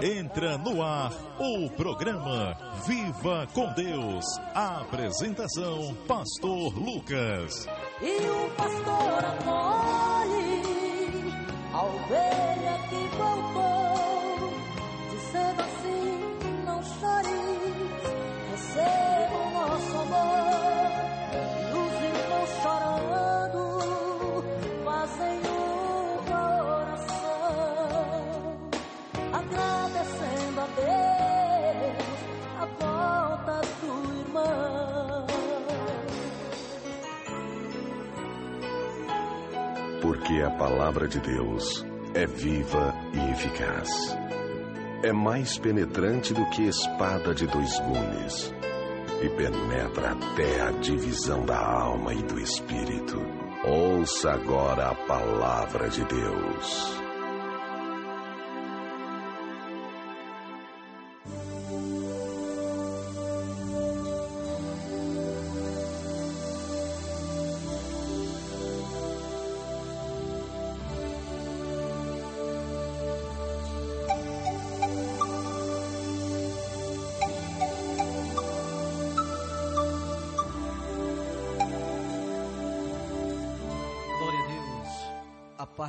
Entra no ar o programa Viva com Deus. Apresentação: Pastor Lucas. E o pastor acolhe a ovelha palavra de Deus é viva e eficaz. É mais penetrante do que espada de dois gumes e penetra até a divisão da alma e do espírito. Ouça agora a palavra de Deus.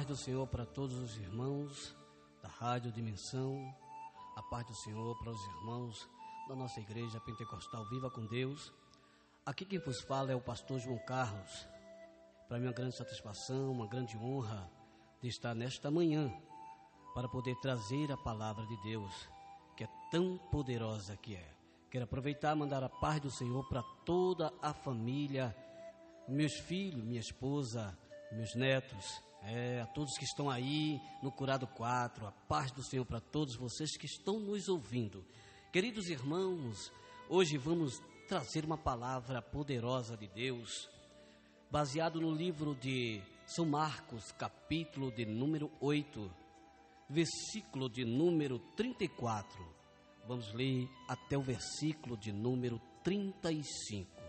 Do Senhor para todos os irmãos da Rádio Dimensão. A paz do Senhor para os irmãos da nossa igreja pentecostal Viva com Deus. Aqui quem vos fala é o pastor João Carlos. Para mim é uma grande satisfação, uma grande honra de estar nesta manhã para poder trazer a palavra de Deus, que é tão poderosa que é. Quero aproveitar e mandar a paz do Senhor para toda a família meus filhos, minha esposa, meus netos, é, a todos que estão aí no Curado 4, a paz do Senhor para todos vocês que estão nos ouvindo. Queridos irmãos, hoje vamos trazer uma palavra poderosa de Deus, baseado no livro de São Marcos, capítulo de número 8, versículo de número 34. Vamos ler até o versículo de número 35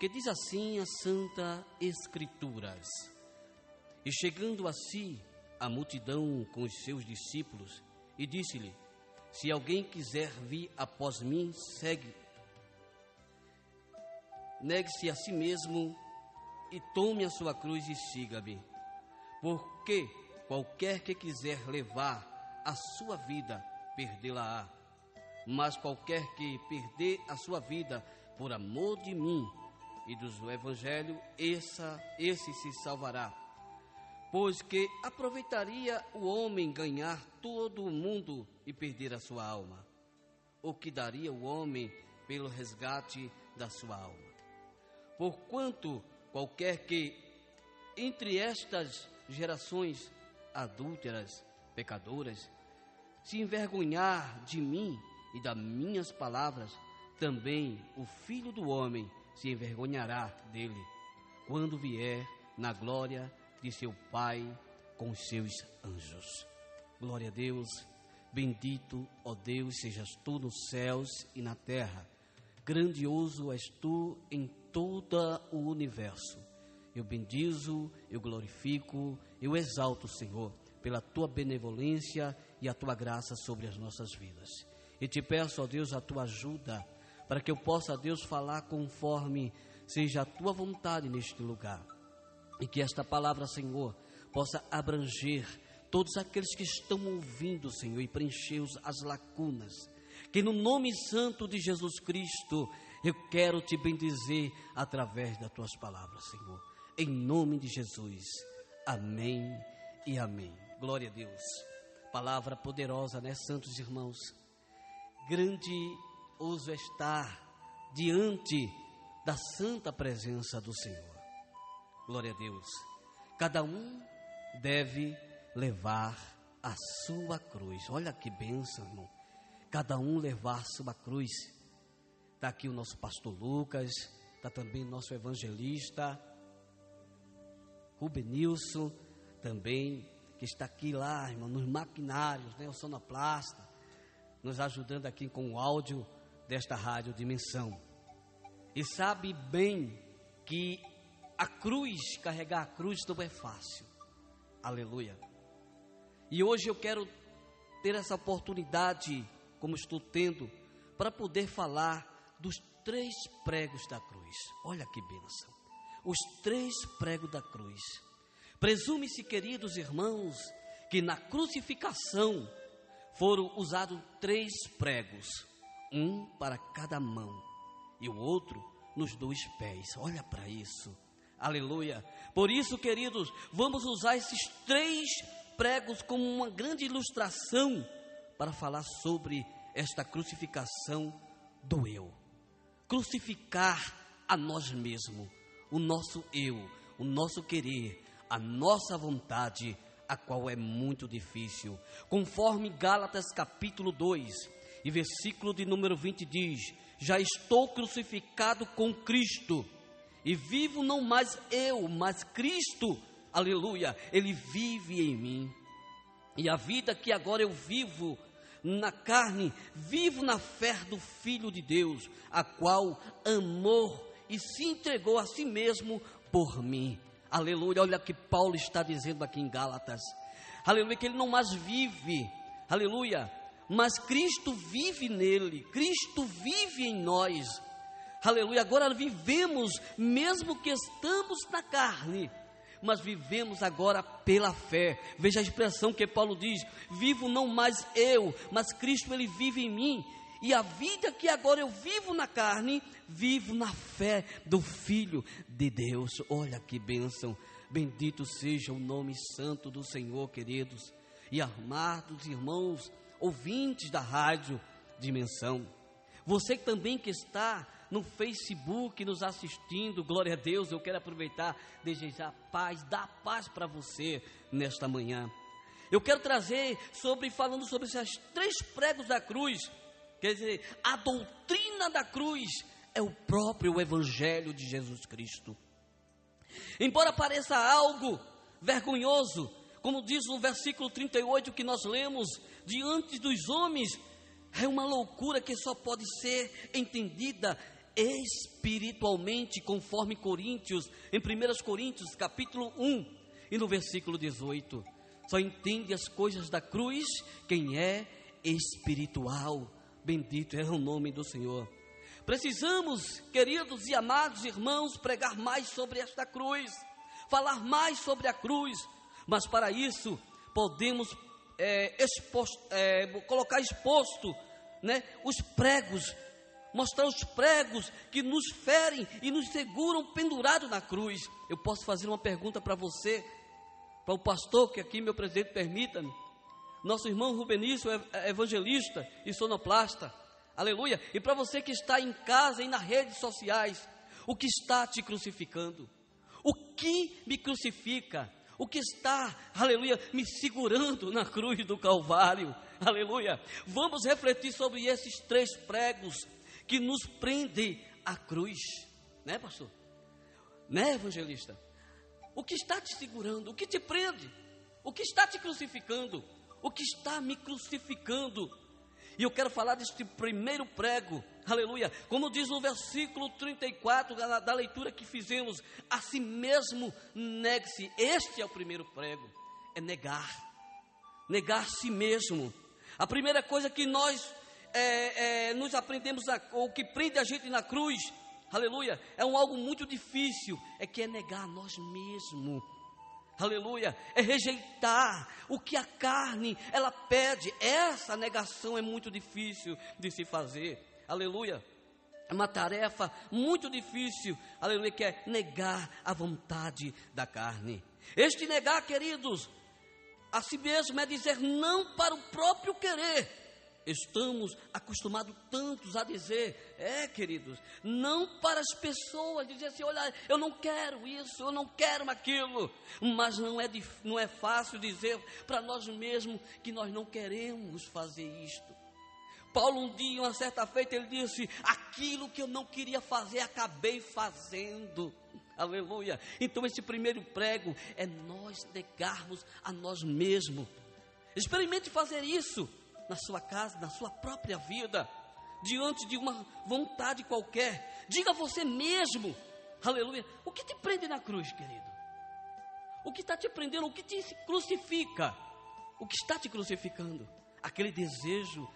que diz assim a Santa Escrituras: E chegando a si a multidão com os seus discípulos, e disse-lhe: Se alguém quiser vir após mim, segue. Negue-se a si mesmo e tome a sua cruz e siga-me. Porque qualquer que quiser levar a sua vida, perdê-la-á. Mas qualquer que perder a sua vida por amor de mim e do Evangelho, essa, esse se salvará. Pois que aproveitaria o homem ganhar todo o mundo e perder a sua alma? O que daria o homem pelo resgate da sua alma? Porquanto qualquer que entre estas gerações adúlteras, pecadoras, se envergonhar de mim e das minhas palavras, também o filho do homem se envergonhará dele quando vier na glória de seu Pai com os seus anjos. Glória a Deus, bendito, ó Deus, sejas tu nos céus e na terra. Grandioso és tu em todo o universo. Eu bendizo, eu glorifico, eu exalto, Senhor, pela tua benevolência e a tua graça sobre as nossas vidas. E te peço, ó Deus, a tua ajuda para que eu possa, Deus, falar conforme seja a tua vontade neste lugar. E que esta palavra, Senhor, possa abranger todos aqueles que estão ouvindo, Senhor, e preencher as lacunas. Que no nome santo de Jesus Cristo, eu quero te bendizer através das tuas palavras, Senhor. Em nome de Jesus. Amém e amém. Glória a Deus. Palavra poderosa, né, santos irmãos? Grandioso estar diante da santa presença do Senhor. Glória a Deus. Cada um deve levar a sua cruz. Olha que bênção, irmão. Cada um levar sua cruz. Está aqui o nosso pastor Lucas, está também nosso evangelista Rubenilson, também, que está aqui lá, irmão, nos maquinários, né, o sonoplasta, nos ajudando aqui com o áudio desta rádio Dimensão. E sabe bem que a cruz, carregar a cruz não é fácil. Aleluia. E hoje eu quero ter essa oportunidade, como estou tendo, para poder falar dos três pregos da cruz. Olha que bênção! Os três pregos da cruz. Presume-se, queridos irmãos, que na crucificação foram usados três pregos, um para cada mão e o outro nos dois pés. Olha para isso. Aleluia. Por isso, queridos, vamos usar esses três pregos como uma grande ilustração para falar sobre esta crucificação do eu. Crucificar a nós mesmos, o nosso eu, o nosso querer, a nossa vontade, a qual é muito difícil. Conforme Gálatas capítulo 2 e versículo de número 20 diz: Já estou crucificado com Cristo, e vivo não mais eu, mas Cristo, aleluia, Ele vive em mim. E a vida que agora eu vivo na carne, vivo na fé do Filho de Deus, a qual amou e se entregou a si mesmo por mim. Aleluia, olha o que Paulo está dizendo aqui em Gálatas. Aleluia, que ele não mais vive, aleluia, mas Cristo vive nele, Cristo vive em nós. Aleluia, agora vivemos, mesmo que estamos na carne, mas vivemos agora pela fé. Veja a expressão que Paulo diz: vivo não mais eu, mas Cristo ele vive em mim. E a vida que agora eu vivo na carne, vivo na fé do Filho de Deus. Olha que bênção. Bendito seja o nome santo do Senhor, queridos. E amados irmãos, ouvintes da rádio Dimensão. Você também que está no Facebook nos assistindo, glória a Deus, eu quero aproveitar, desejar paz, dar paz para você nesta manhã. Eu quero trazer sobre, falando sobre esses três pregos da cruz, Quer dizer, a doutrina da cruz é o próprio Evangelho de Jesus Cristo. Embora pareça algo vergonhoso, como diz no versículo 38 que nós lemos, diante dos homens, é uma loucura que só pode ser entendida espiritualmente, conforme Coríntios, em 1 Coríntios, capítulo 1, e no versículo 18. Só entende as coisas da cruz quem é espiritual. Bendito é o nome do Senhor. Precisamos, queridos e amados irmãos, pregar mais sobre esta cruz, falar mais sobre a cruz, mas para isso podemos é, exposto, é, colocar exposto né, os pregos, mostrar os pregos que nos ferem e nos seguram pendurado na cruz. Eu posso fazer uma pergunta para você, para o pastor, que aqui meu presidente permita-me. Nosso irmão Rubenício é, é evangelista e sonoplasta. Aleluia. E para você que está em casa e nas redes sociais, o que está te crucificando? O que me crucifica? O que está, aleluia, me segurando na cruz do Calvário? Aleluia. Vamos refletir sobre esses três pregos que nos prendem à cruz, né, pastor? Né, evangelista? O que está te segurando? O que te prende? O que está te crucificando? o que está me crucificando. E eu quero falar deste primeiro prego, aleluia, como diz no versículo 34 da, da leitura que fizemos, a si mesmo negue-se. Este é o primeiro prego, é negar, negar a si mesmo. A primeira coisa que nós é, é, nos aprendemos, a, que prende a gente na cruz, aleluia, é um algo muito difícil, é que é negar a nós mesmos aleluia, é rejeitar o que a carne ela pede. Essa negação é muito difícil de se fazer, aleluia. É uma tarefa muito difícil, aleluia, que é negar a vontade da carne. Este negar, queridos, a si mesmo é dizer não para o próprio querer, Estamos acostumados tantos a dizer, é queridos, não para as pessoas, dizer assim: olha, eu não quero isso, eu não quero aquilo, mas não é, não é fácil dizer para nós mesmos que nós não queremos fazer isto. Paulo, um dia, uma certa feita, ele disse: aquilo que eu não queria fazer, acabei fazendo. Aleluia. Então, esse primeiro prego é nós negarmos a nós mesmos. Experimente fazer isso na sua casa, na sua própria vida, diante de uma vontade qualquer. Diga a você mesmo, aleluia, o que te prende na cruz, querido? O que está te prendendo, o que te crucifica? O que está te crucificando? aquele desejo,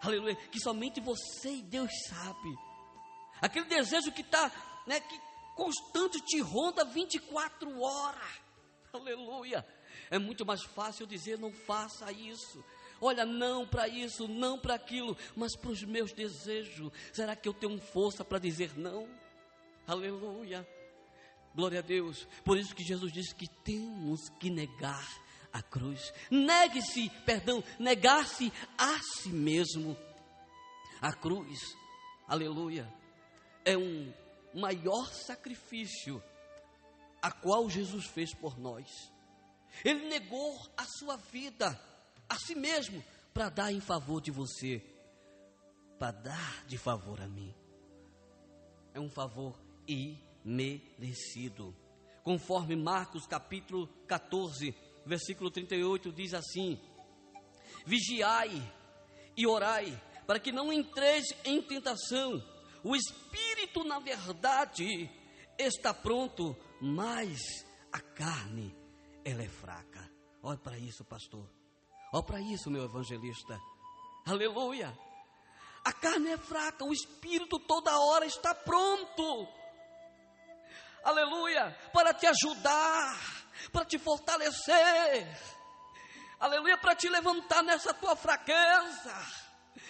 aleluia, que somente você e Deus sabe, aquele desejo que está, né, que constante te ronda 24 horas, aleluia. É muito mais fácil dizer não faça isso. Olha, não para isso, não para aquilo, mas para os meus desejos. Será que eu tenho força para dizer não? Aleluia. Glória a Deus. Por isso que Jesus disse que temos que negar a cruz. Negue-se, perdão, negar-se a si mesmo. A cruz, aleluia, é um maior sacrifício a qual Jesus fez por nós. Ele negou a sua vida a si mesmo para dar em favor de você, para dar de favor a mim. É um favor imerecido. Conforme Marcos capítulo 14, versículo 38 diz assim: Vigiai e orai, para que não entreis em tentação. O espírito, na verdade, está pronto, mas a carne, ela é fraca. Olha para isso, pastor. Olha para isso, meu evangelista. Aleluia. A carne é fraca, o espírito toda hora está pronto. Aleluia, para te ajudar, para te fortalecer. Aleluia, para te levantar nessa tua fraqueza.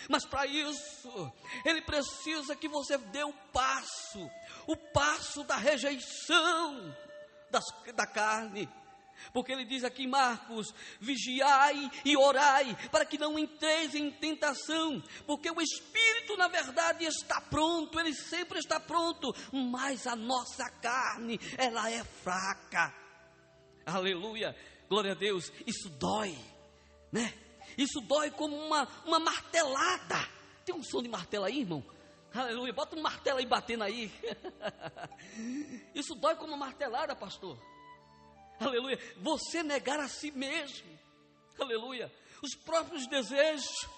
Mas para isso, ele precisa que você dê o passo, o passo da rejeição das, da carne. Porque ele diz aqui Marcos: vigiai e orai, para que não entreis em tentação, porque o espírito, na verdade, está pronto, ele sempre está pronto, mas a nossa carne, ela é fraca. Aleluia, glória a Deus, isso dói, né? Isso dói como uma, uma martelada. Tem um som de martelo aí, irmão? Aleluia, bota um martelo aí batendo aí. Isso dói como uma martelada, pastor aleluia, você negar a si mesmo, aleluia, os próprios desejos,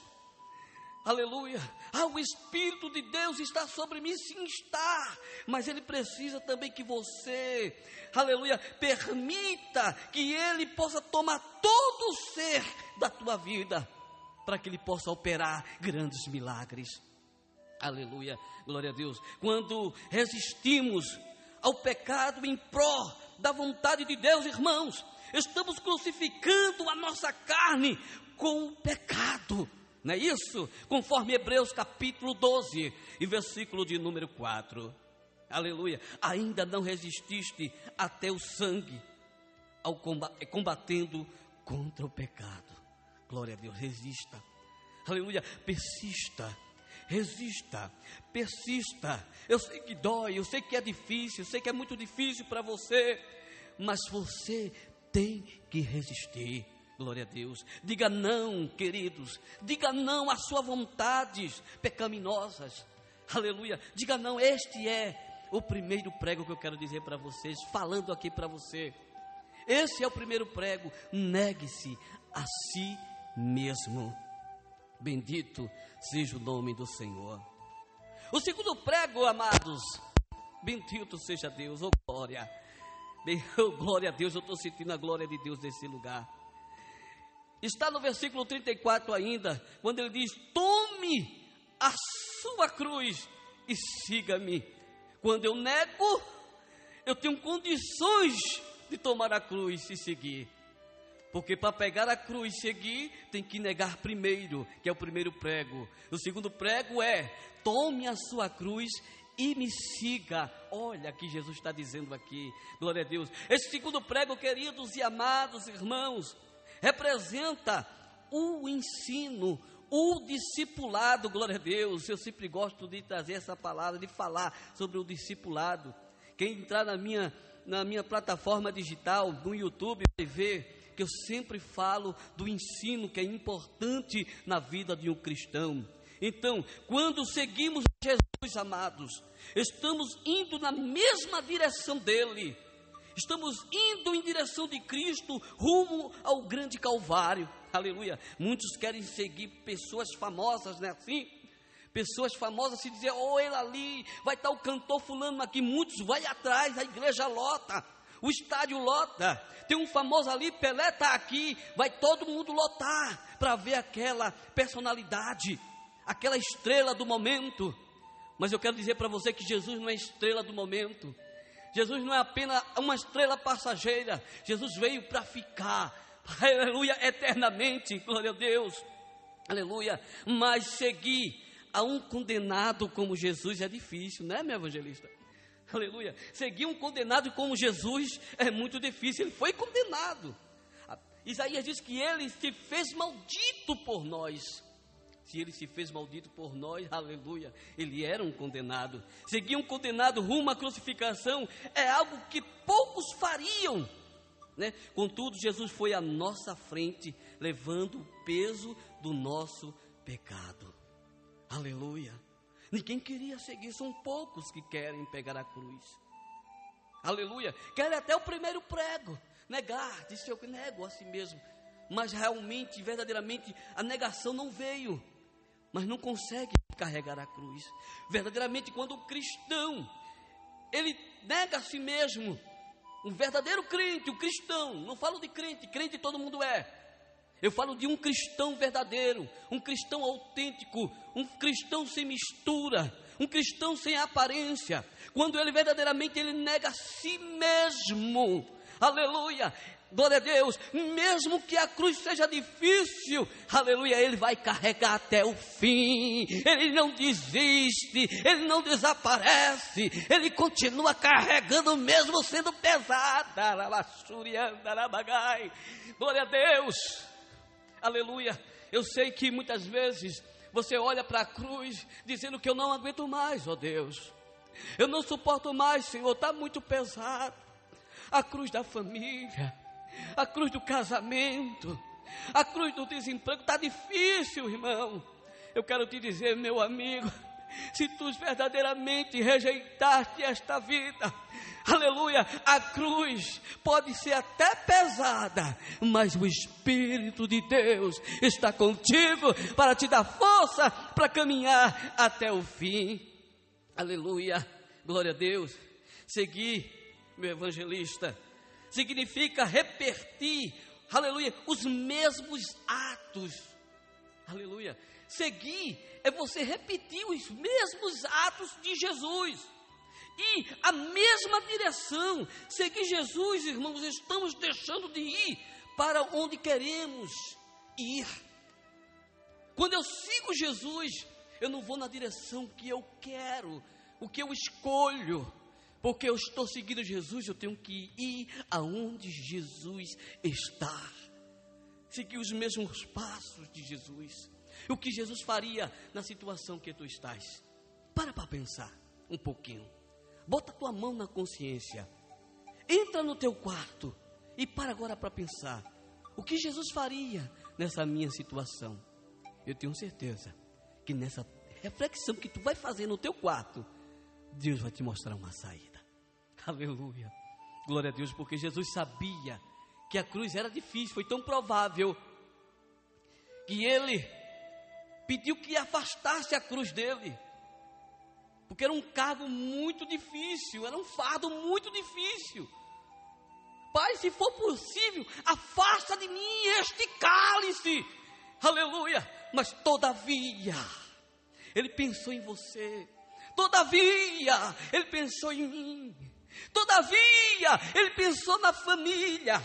aleluia, ah, o Espírito de Deus está sobre mim, sim está, mas Ele precisa também que você, aleluia, permita que Ele possa tomar todo o ser da tua vida, para que Ele possa operar grandes milagres. Aleluia, glória a Deus. Quando resistimos ao pecado em pró da vontade de Deus, irmãos. Estamos crucificando a nossa carne com o pecado. Não é isso? Conforme Hebreus capítulo 12 e versículo de número 4. Aleluia. Ainda não resististe até o sangue ao combatendo contra o pecado. Glória a Deus, resista. Aleluia, persista resista, persista. Eu sei que dói, eu sei que é difícil, eu sei que é muito difícil para você, mas você tem que resistir. Glória a Deus. Diga não, queridos. Diga não às suas vontades pecaminosas. Aleluia. Diga não. Este é o primeiro prego que eu quero dizer para vocês, falando aqui para você. Esse é o primeiro prego. Negue-se a si mesmo. Bendito seja o nome do Senhor. O segundo prego, amados, bendito seja Deus, oh glória. Oh, glória a Deus, eu estou sentindo a glória de Deus nesse lugar. Está no versículo 34 ainda, quando ele diz: Tome a sua cruz e siga-me. Quando eu nego, eu tenho condições de tomar a cruz e seguir. Porque para pegar a cruz e seguir, tem que negar primeiro, que é o primeiro prego. O segundo prego é: tome a sua cruz e me siga. Olha que Jesus está dizendo aqui, glória a Deus. Esse segundo prego, queridos e amados irmãos, representa o ensino, o discipulado, glória a Deus. Eu sempre gosto de trazer essa palavra, de falar sobre o discipulado. Quem entrar na minha, na minha plataforma digital, no YouTube, vai ver eu sempre falo do ensino que é importante na vida de um cristão. Então, quando seguimos Jesus, amados, estamos indo na mesma direção dele. Estamos indo em direção de Cristo, rumo ao grande Calvário. Aleluia. Muitos querem seguir pessoas famosas, não é assim? Pessoas famosas se dizer, oh, ele ali, vai estar o cantor fulano aqui. Muitos vai atrás, a igreja lota. O estádio lota. Tem um famoso ali, Pelé está aqui. Vai todo mundo lotar para ver aquela personalidade, aquela estrela do momento. Mas eu quero dizer para você que Jesus não é estrela do momento. Jesus não é apenas uma estrela passageira. Jesus veio para ficar. Aleluia, eternamente. Glória a Deus. Aleluia. Mas seguir a um condenado como Jesus é difícil, não é, meu evangelista? Aleluia. Seguir um condenado como Jesus é muito difícil. Ele foi condenado. Isaías diz que ele se fez maldito por nós. Se ele se fez maldito por nós, aleluia, ele era um condenado. Seguir um condenado rumo à crucificação é algo que poucos fariam. Né? Contudo, Jesus foi à nossa frente, levando o peso do nosso pecado. Aleluia. Ninguém queria seguir, são poucos que querem pegar a cruz. Aleluia. Querem até o primeiro prego. Negar, disse eu que nego a si mesmo. Mas realmente, verdadeiramente, a negação não veio. Mas não consegue carregar a cruz. Verdadeiramente, quando o cristão, ele nega a si mesmo. Um verdadeiro crente, o um cristão, não falo de crente, crente todo mundo é. Eu falo de um cristão verdadeiro, um cristão autêntico, um cristão sem mistura, um cristão sem aparência. Quando ele verdadeiramente ele nega a si mesmo. Aleluia. Glória a Deus, mesmo que a cruz seja difícil, aleluia, ele vai carregar até o fim, ele não desiste, ele não desaparece, ele continua carregando, mesmo sendo pesada. Glória a Deus, aleluia. Eu sei que muitas vezes você olha para a cruz dizendo que eu não aguento mais, ó Deus. Eu não suporto mais, Senhor, está muito pesado. A cruz da família, a cruz do casamento, a cruz do desemprego, está difícil, irmão. Eu quero te dizer, meu amigo, se tu verdadeiramente rejeitaste esta vida, aleluia, a cruz pode ser até pesada, mas o Espírito de Deus está contigo para te dar força para caminhar até o fim, aleluia, glória a Deus. Seguir, meu evangelista, significa repetir, aleluia, os mesmos atos, aleluia. Seguir é você repetir os mesmos atos de Jesus. E a mesma direção. Seguir Jesus, irmãos, estamos deixando de ir para onde queremos ir. Quando eu sigo Jesus, eu não vou na direção que eu quero, o que eu escolho. Porque eu estou seguindo Jesus, eu tenho que ir aonde Jesus está. Seguir os mesmos passos de Jesus. O que Jesus faria na situação que tu estás? Para para pensar um pouquinho. Bota tua mão na consciência. Entra no teu quarto e para agora para pensar. O que Jesus faria nessa minha situação? Eu tenho certeza que nessa reflexão que tu vai fazer no teu quarto, Deus vai te mostrar uma saída. Aleluia. Glória a Deus, porque Jesus sabia que a cruz era difícil, foi tão provável que ele pediu que afastasse a cruz dele, porque era um cargo muito difícil, era um fardo muito difícil. Pai, se for possível, afasta de mim este cálice, aleluia. Mas todavia, Ele pensou em você, todavia, Ele pensou em mim, todavia, Ele pensou na família,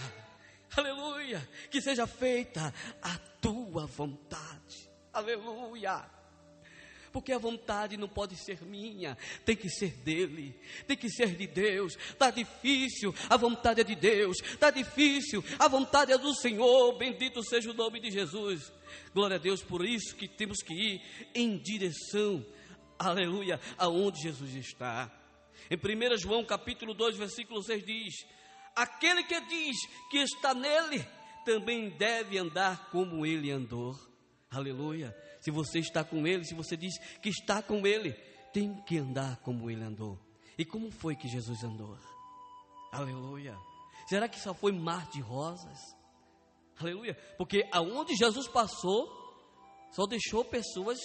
aleluia. Que seja feita a tua vontade. Aleluia. Porque a vontade não pode ser minha, tem que ser dele, tem que ser de Deus. Está difícil, a vontade é de Deus. Está difícil, a vontade é do Senhor. Bendito seja o nome de Jesus. Glória a Deus, por isso que temos que ir em direção, aleluia, aonde Jesus está. Em 1 João capítulo 2, versículo 6 diz: Aquele que diz que está nele, também deve andar como ele andou. Aleluia. Se você está com Ele, se você diz que está com Ele, tem que andar como Ele andou. E como foi que Jesus andou? Aleluia. Será que só foi mar de rosas? Aleluia. Porque aonde Jesus passou, só deixou pessoas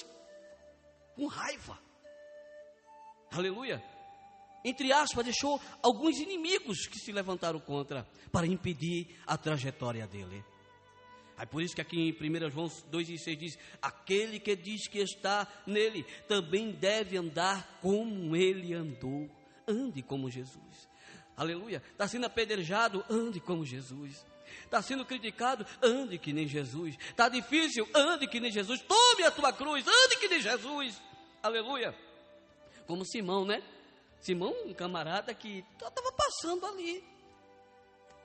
com raiva. Aleluia. Entre aspas, deixou alguns inimigos que se levantaram contra para impedir a trajetória dele. É por isso que aqui em 1 João 2,6 diz: Aquele que diz que está nele também deve andar como ele andou. Ande como Jesus. Aleluia. Está sendo apedrejado, ande como Jesus. Está sendo criticado, ande que nem Jesus. Está difícil, ande que nem Jesus. Tome a tua cruz, ande que nem Jesus. Aleluia. Como Simão, né? Simão, um camarada que estava passando ali.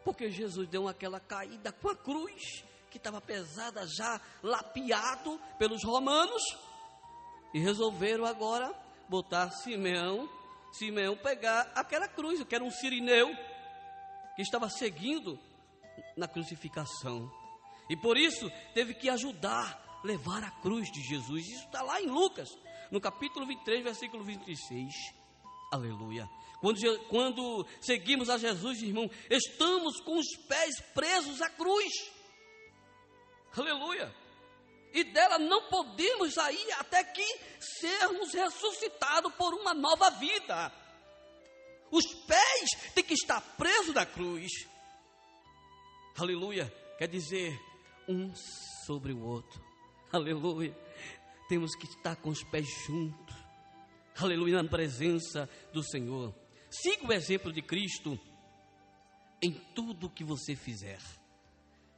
Porque Jesus deu aquela caída com a cruz, que estava pesada, já lapiado pelos romanos. E resolveram agora botar Simeão, Simeão pegar aquela cruz, que era um sirineu, que estava seguindo na crucificação. E por isso teve que ajudar, levar a cruz de Jesus. Isso está lá em Lucas, no capítulo 23, versículo 26. Aleluia. Quando, quando seguimos a Jesus, irmão, estamos com os pés presos à cruz. Aleluia. E dela não podemos sair até que sermos ressuscitados por uma nova vida. Os pés têm que estar presos na cruz. Aleluia. Quer dizer, um sobre o outro. Aleluia. Temos que estar com os pés juntos. Aleluia, na presença do Senhor. Siga o exemplo de Cristo em tudo que você fizer.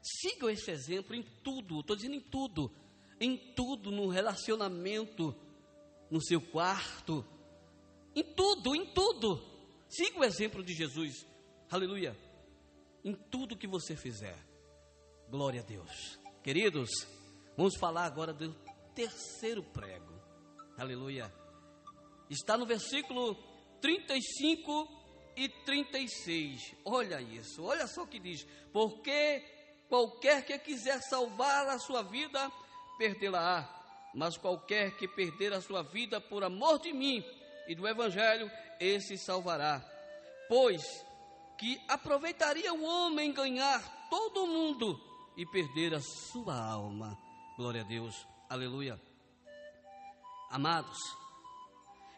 Siga esse exemplo em tudo, estou dizendo em tudo, em tudo, no relacionamento, no seu quarto, em tudo, em tudo. Siga o exemplo de Jesus, aleluia, em tudo que você fizer. Glória a Deus. Queridos, vamos falar agora do terceiro prego, aleluia. Está no versículo 35 e 36. Olha isso, olha só o que diz: Porque qualquer que quiser salvar a sua vida, perdê-la-á. Mas qualquer que perder a sua vida por amor de mim e do Evangelho, esse salvará. Pois que aproveitaria o homem ganhar todo o mundo e perder a sua alma. Glória a Deus, aleluia. Amados,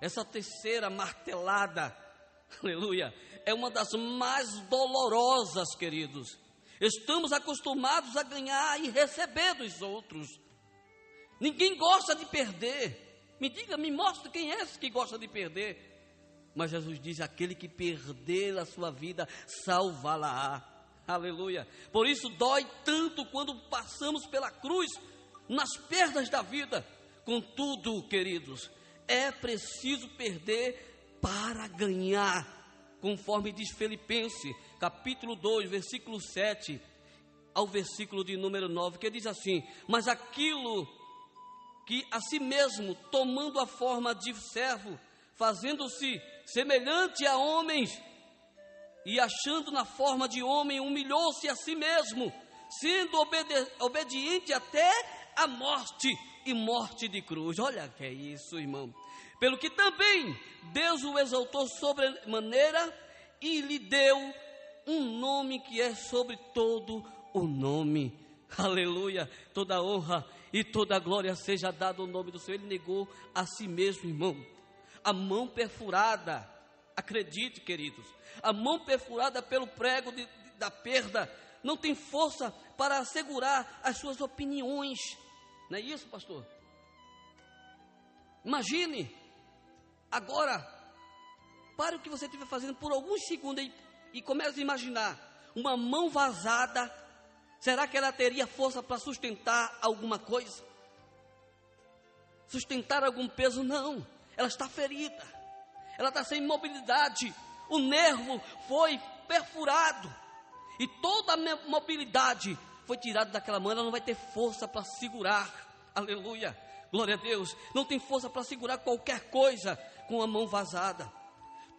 essa terceira martelada, aleluia, é uma das mais dolorosas, queridos. Estamos acostumados a ganhar e receber dos outros. Ninguém gosta de perder. Me diga, me mostre quem é esse que gosta de perder. Mas Jesus diz: aquele que perder a sua vida, salvá-la. Aleluia. Por isso dói tanto quando passamos pela cruz, nas perdas da vida. Contudo, queridos, é preciso perder para ganhar, conforme diz Filipenses, capítulo 2, versículo 7 ao versículo de número 9, que diz assim: Mas aquilo que a si mesmo, tomando a forma de servo, fazendo-se semelhante a homens, e achando na forma de homem, humilhou-se a si mesmo, sendo obedi obediente até a morte e morte de cruz. Olha que é isso, irmão. Pelo que também Deus o exaltou sobremaneira e lhe deu um nome que é sobre todo o nome. Aleluia. Toda honra e toda glória seja dada ao nome do Senhor. Ele negou a si mesmo, irmão. A mão perfurada, acredite, queridos, a mão perfurada pelo prego de, de, da perda não tem força para assegurar as suas opiniões. Não é isso, pastor? Imagine, agora, pare o que você estiver fazendo por alguns segundos e, e comece a imaginar uma mão vazada. Será que ela teria força para sustentar alguma coisa? Sustentar algum peso? Não. Ela está ferida. Ela está sem mobilidade. O nervo foi perfurado. E toda a mobilidade foi tirada daquela mão. Ela não vai ter força para segurar. Aleluia. Glória a Deus. Não tem força para segurar qualquer coisa com a mão vazada.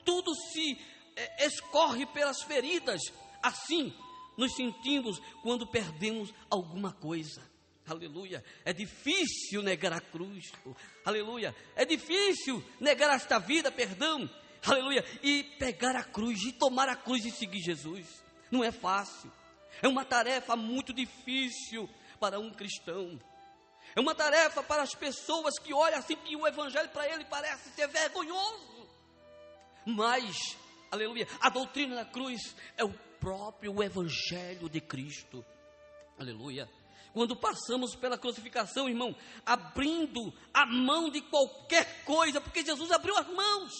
Tudo se é, escorre pelas feridas. Assim nos sentimos quando perdemos alguma coisa. Aleluia. É difícil negar a cruz. Aleluia. É difícil negar esta vida, perdão. Aleluia. E pegar a cruz e tomar a cruz e seguir Jesus. Não é fácil. É uma tarefa muito difícil para um cristão. É uma tarefa para as pessoas que olham assim que o evangelho para ele parece ser vergonhoso. Mas, aleluia, a doutrina da cruz é o próprio Evangelho de Cristo. Aleluia. Quando passamos pela crucificação, irmão, abrindo a mão de qualquer coisa, porque Jesus abriu as mãos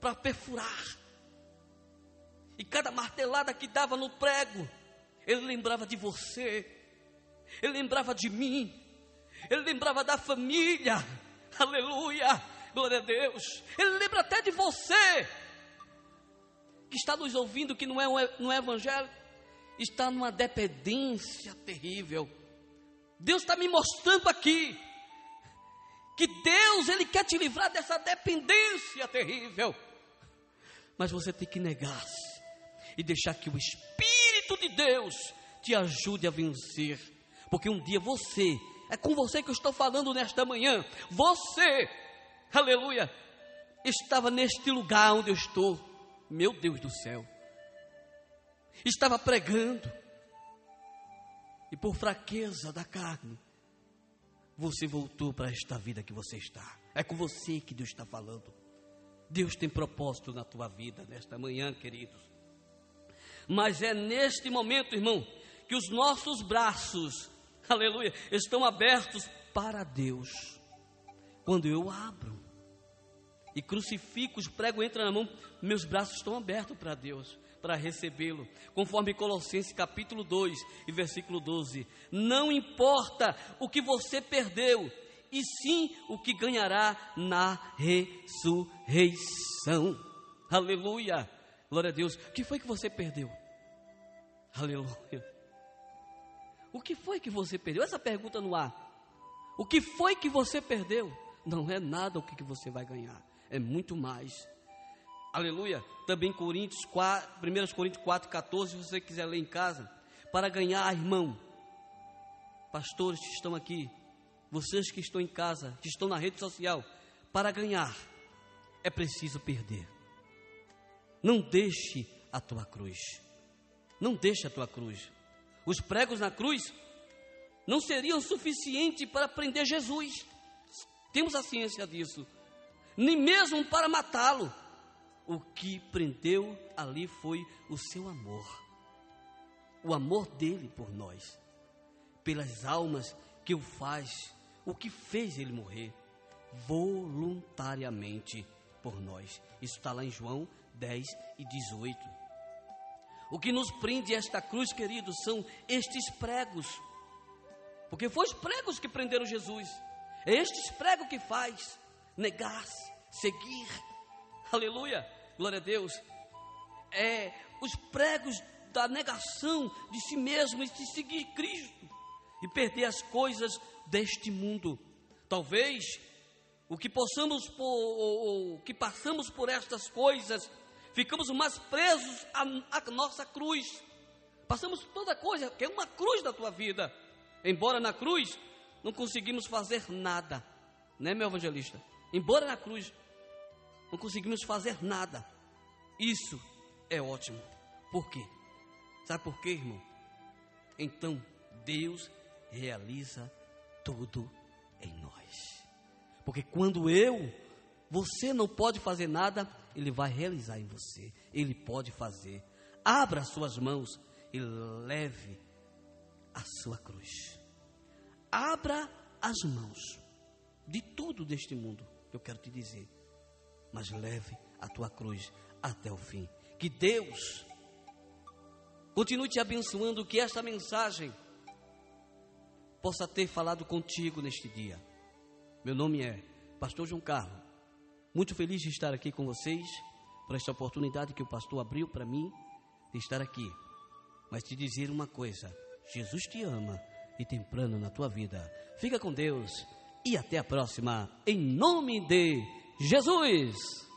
para perfurar. E cada martelada que dava no prego, ele lembrava de você, ele lembrava de mim, ele lembrava da família, aleluia, glória a Deus, ele lembra até de você, que está nos ouvindo, que não é, não é evangelho, está numa dependência terrível. Deus está me mostrando aqui que Deus ele quer te livrar dessa dependência terrível. Mas você tem que negar-se e deixar que o Espírito de Deus te ajude a vencer, porque um dia você, é com você que eu estou falando nesta manhã, você, aleluia, estava neste lugar onde eu estou, meu Deus do céu estava pregando, e por fraqueza da carne, você voltou para esta vida que você está. É com você que Deus está falando. Deus tem propósito na tua vida nesta manhã, queridos. Mas é neste momento, irmão, que os nossos braços, aleluia, estão abertos para Deus. Quando eu abro e crucifico, os pregos entram na mão, meus braços estão abertos para Deus para recebê-lo. Conforme Colossenses capítulo 2 e versículo 12. Não importa o que você perdeu, e sim o que ganhará na ressurreição. Aleluia. Glória a Deus. O que foi que você perdeu? Aleluia. O que foi que você perdeu? Essa pergunta no ar. O que foi que você perdeu? Não é nada o que você vai ganhar, é muito mais. Aleluia. Também Coríntios 4, 1 Coríntios 4, 14, se você quiser ler em casa. Para ganhar, irmão. Pastores que estão aqui, vocês que estão em casa, que estão na rede social, para ganhar é preciso perder. Não deixe a tua cruz. Não deixe a tua cruz. Os pregos na cruz não seriam suficientes para prender Jesus. Temos a ciência disso. Nem mesmo para matá-lo o que prendeu ali foi o seu amor, o amor dele por nós, pelas almas que o faz, o que fez ele morrer voluntariamente por nós. Isso está lá em João 10 e 18. O que nos prende esta cruz, queridos, são estes pregos, porque foi os pregos que prenderam Jesus. É estes pregos que faz negar-se, seguir. Aleluia glória a Deus, é os pregos da negação de si mesmo e de seguir Cristo e perder as coisas deste mundo. Talvez o que possamos por, ou, ou, que passamos por estas coisas, ficamos mais presos à, à nossa cruz. Passamos toda coisa, que é uma cruz da tua vida. Embora na cruz não conseguimos fazer nada, né, meu evangelista? Embora na cruz não conseguimos fazer nada. Isso é ótimo. Por quê? Sabe por quê, irmão? Então, Deus realiza tudo em nós. Porque quando eu, você não pode fazer nada, Ele vai realizar em você. Ele pode fazer. Abra suas mãos e leve a sua cruz. Abra as mãos de tudo deste mundo, eu quero te dizer mas leve a tua cruz até o fim. Que Deus continue te abençoando, que esta mensagem possa ter falado contigo neste dia. Meu nome é Pastor João Carlos. Muito feliz de estar aqui com vocês, por esta oportunidade que o pastor abriu para mim de estar aqui. Mas te dizer uma coisa: Jesus te ama e tem plano na tua vida. Fica com Deus e até a próxima, em nome de Jesus.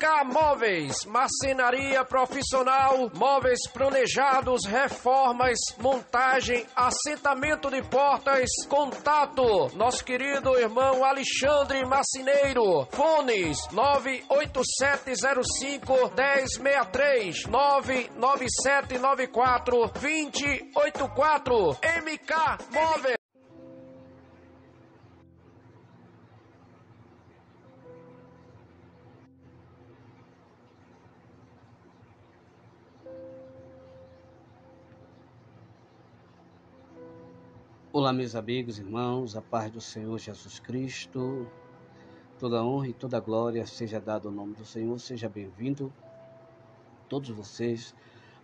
MK Móveis, marcenaria profissional, móveis planejados, reformas, montagem, assentamento de portas. Contato, nosso querido irmão Alexandre Marcineiro. Fones 98705 1063 99794 2084 MK Móveis. Olá, meus amigos, irmãos, a paz do Senhor Jesus Cristo, toda honra e toda glória seja dada ao nome do Senhor, seja bem-vindo, todos vocês,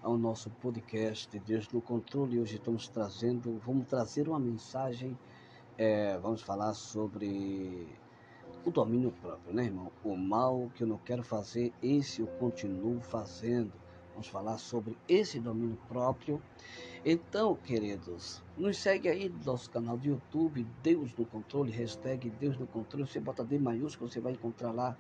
ao nosso podcast Deus no Controle. Hoje estamos trazendo, vamos trazer uma mensagem, é, vamos falar sobre o domínio próprio, né, irmão? O mal que eu não quero fazer, esse eu continuo fazendo. Vamos falar sobre esse domínio próprio. Então, queridos, nos segue aí no nosso canal do YouTube, Deus no Controle, hashtag Deus no Controle. Você bota D maiúsculo, você vai encontrar lá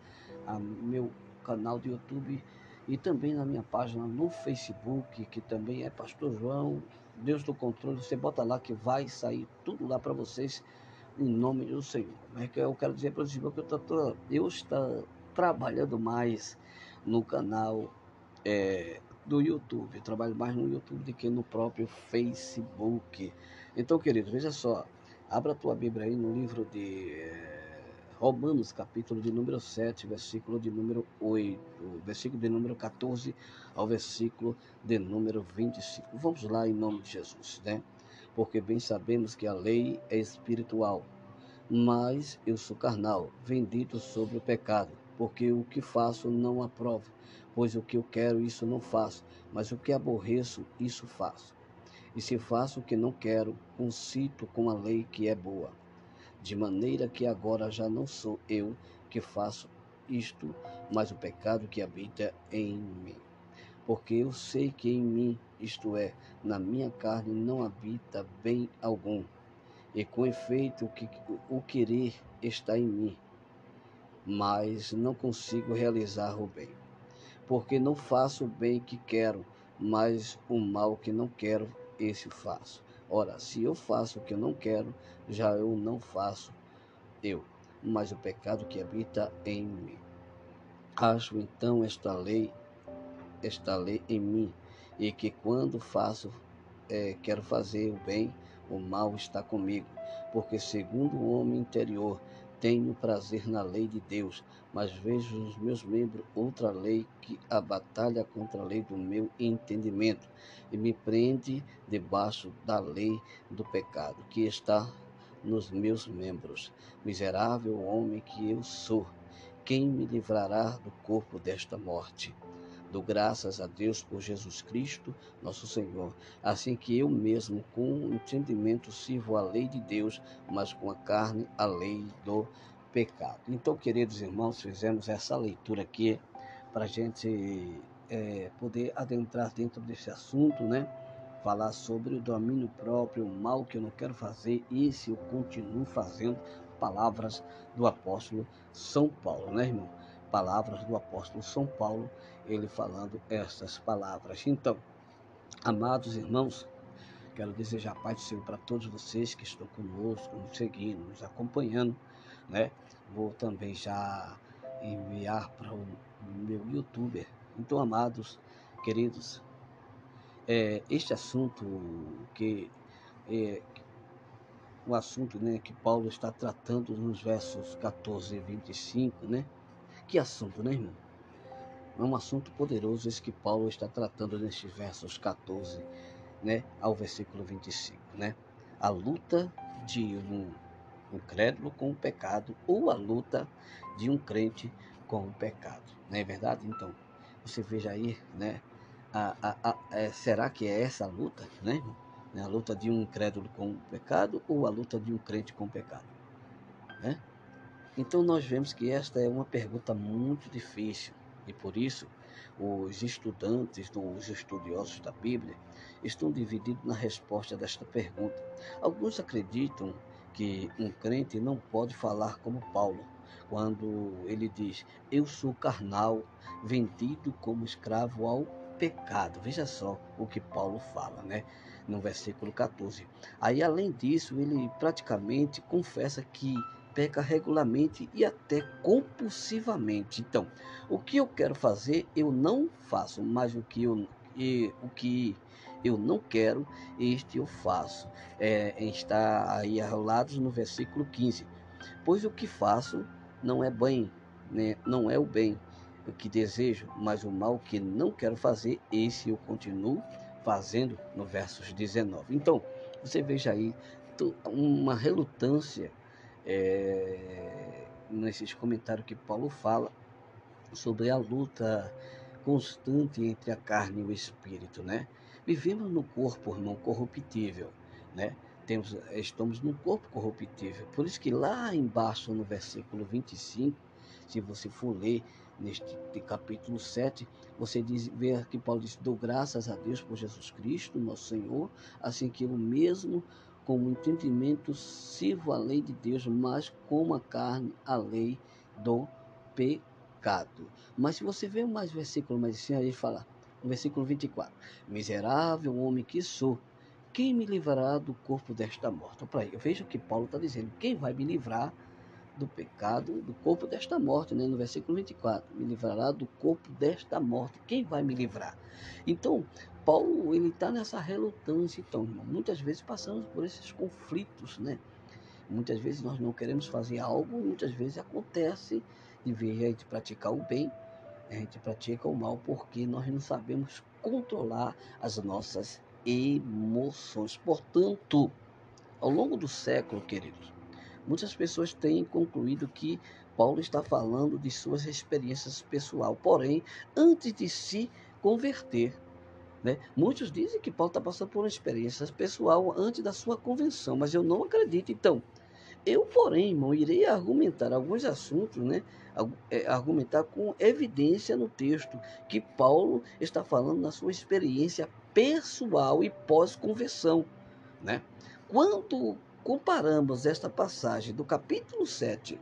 o meu canal do YouTube e também na minha página no Facebook, que também é Pastor João, Deus no Controle. Você bota lá que vai sair tudo lá para vocês em nome do Senhor. Mas eu quero dizer para vocês que eu, tô, eu estou trabalhando mais no canal é, do YouTube. Eu trabalho mais no YouTube do que no próprio Facebook. Então, querido, veja só. Abra a tua Bíblia aí no livro de eh, Romanos, capítulo de número 7, versículo de número 8, versículo de número 14 ao versículo de número 25. Vamos lá em nome de Jesus, né? Porque bem sabemos que a lei é espiritual, mas eu sou carnal, vendido sobre o pecado, porque o que faço não aprovo Pois o que eu quero, isso não faço, mas o que aborreço, isso faço. E se faço o que não quero, concito com a lei que é boa. De maneira que agora já não sou eu que faço isto, mas o pecado que habita em mim. Porque eu sei que em mim, isto é, na minha carne, não habita bem algum. E com efeito, o, que, o querer está em mim, mas não consigo realizar o bem porque não faço o bem que quero, mas o mal que não quero, esse faço. Ora, se eu faço o que eu não quero, já eu não faço eu, mas o pecado que habita em mim. Acho então esta lei, esta lei em mim, e que quando faço, é, quero fazer o bem, o mal está comigo, porque segundo o homem interior tenho prazer na lei de Deus, mas vejo nos meus membros outra lei que a batalha contra a lei do meu entendimento e me prende debaixo da lei do pecado que está nos meus membros. Miserável homem que eu sou, quem me livrará do corpo desta morte? Dou graças a Deus por Jesus Cristo, nosso Senhor. Assim que eu mesmo, com entendimento, sirvo a lei de Deus, mas com a carne, a lei do pecado. Então, queridos irmãos, fizemos essa leitura aqui para a gente é, poder adentrar dentro desse assunto, né? Falar sobre o domínio próprio, o mal que eu não quero fazer, e se eu continuo fazendo, palavras do apóstolo São Paulo, né, irmão? Palavras do apóstolo São Paulo, ele falando estas palavras. Então, amados irmãos, quero desejar paz do Senhor para todos vocês que estão conosco, nos seguindo, nos acompanhando, né? Vou também já enviar para o meu youtuber. Então, amados, queridos, é, este assunto que é, o assunto né, que Paulo está tratando nos versos 14 e 25, né? Que assunto, né, irmão? É um assunto poderoso esse que Paulo está tratando nestes versos 14, né, ao versículo 25, né? A luta de um incrédulo com o pecado ou a luta de um crente com o pecado, não é verdade? Então, você veja aí, né? A, a, a, é, será que é essa a luta, né? A luta de um incrédulo com o pecado ou a luta de um crente com o pecado, né? Então nós vemos que esta é uma pergunta muito difícil e por isso os estudantes, os estudiosos da Bíblia, estão divididos na resposta desta pergunta. Alguns acreditam que um crente não pode falar como Paulo, quando ele diz: Eu sou carnal, vendido como escravo ao pecado. Veja só o que Paulo fala, né? No versículo 14. Aí, além disso, ele praticamente confessa que peca regularmente e até compulsivamente. Então, o que eu quero fazer, eu não faço, mas o que eu, e, o que eu não quero, este eu faço. É, está aí arrolados no versículo 15. Pois o que faço não é bem, né? não é o bem o que desejo, mas o mal que não quero fazer, esse eu continuo fazendo no versos 19. Então, você veja aí uma relutância é, nesses comentários que Paulo fala sobre a luta constante entre a carne e o espírito, né? Vivemos no corpo, irmão, corruptível, né? Temos, estamos no corpo corruptível. Por isso que lá embaixo no versículo 25, se você for ler neste capítulo 7, você diz, vê que Paulo diz: Dou graças a Deus por Jesus Cristo, nosso Senhor, assim que eu mesmo, com o entendimento, sirvo a lei de Deus, mas como a carne, a lei do pecado. Mas se você vê mais versículo mais assim, aí fala, no versículo 24: Miserável homem que sou, quem me livrará do corpo desta morte? Para aí, eu vejo que Paulo está dizendo: quem vai me livrar do pecado, do corpo desta morte, né? no versículo 24, me livrará do corpo desta morte. Quem vai me livrar? Então, Paulo, ele está nessa relutância, então, irmão. Muitas vezes passamos por esses conflitos, né? Muitas vezes nós não queremos fazer algo, muitas vezes acontece, em vez de a gente praticar o bem, a gente pratica o mal porque nós não sabemos controlar as nossas emoções. Portanto, ao longo do século, queridos, Muitas pessoas têm concluído que Paulo está falando de suas experiências pessoal, porém, antes de se converter. Né? Muitos dizem que Paulo está passando por uma experiência pessoal antes da sua convenção, mas eu não acredito. Então, eu, porém, irmão, irei argumentar alguns assuntos, né? É, argumentar com evidência no texto que Paulo está falando na sua experiência pessoal e pós-conversão. Né? Quando comparamos esta passagem do capítulo 7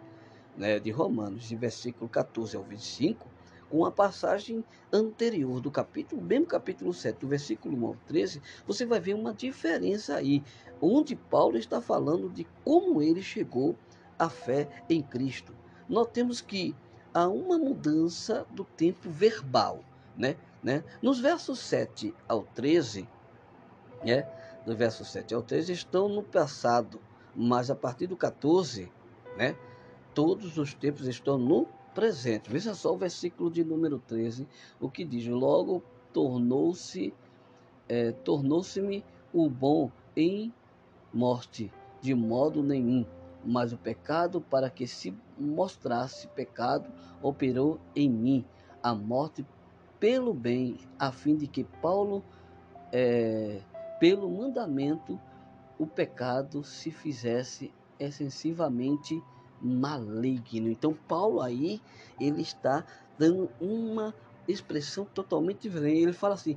né, de Romanos, de versículo 14 ao 25, com a passagem anterior do capítulo, mesmo capítulo 7, do versículo 1 ao 13, você vai ver uma diferença aí, onde Paulo está falando de como ele chegou à fé em Cristo. Notemos que há uma mudança do tempo verbal, né? né? Nos versos 7 ao 13, né? do verso 7 ao 13, estão no passado, mas a partir do 14, né, todos os tempos estão no presente. Veja só o versículo de número 13, o que diz: Logo tornou-se, é, tornou-se-me o bom em morte, de modo nenhum. Mas o pecado, para que se mostrasse pecado, operou em mim a morte pelo bem, a fim de que Paulo é, pelo mandamento, o pecado se fizesse excessivamente maligno. Então, Paulo aí, ele está dando uma expressão totalmente diferente. Ele fala assim,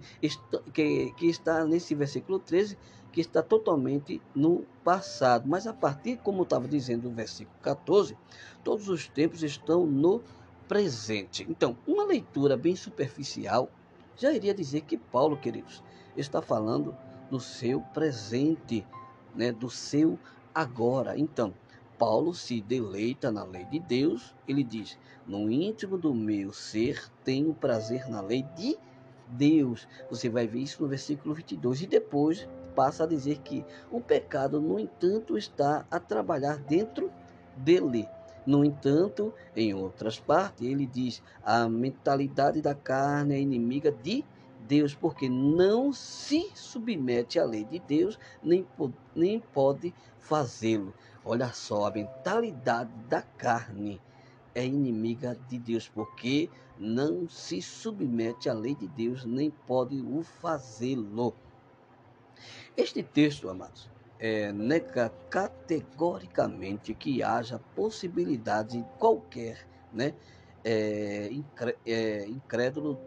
que, que está nesse versículo 13, que está totalmente no passado. Mas a partir, como eu estava dizendo no versículo 14, todos os tempos estão no presente. Então, uma leitura bem superficial já iria dizer que Paulo, queridos, está falando do seu presente, né, do seu agora. Então, Paulo se deleita na lei de Deus, ele diz: No íntimo do meu ser tenho prazer na lei de Deus. Você vai ver isso no versículo 22. E depois passa a dizer que o pecado, no entanto, está a trabalhar dentro dele. No entanto, em outras partes, ele diz: a mentalidade da carne é inimiga de Deus, porque não se submete à lei de Deus, nem, nem pode fazê-lo. Olha só, a mentalidade da carne é inimiga de Deus, porque não se submete à lei de Deus, nem pode o fazê-lo. Este texto, amados, é, nega categoricamente que haja possibilidade qualquer, né, é, é, incrédulo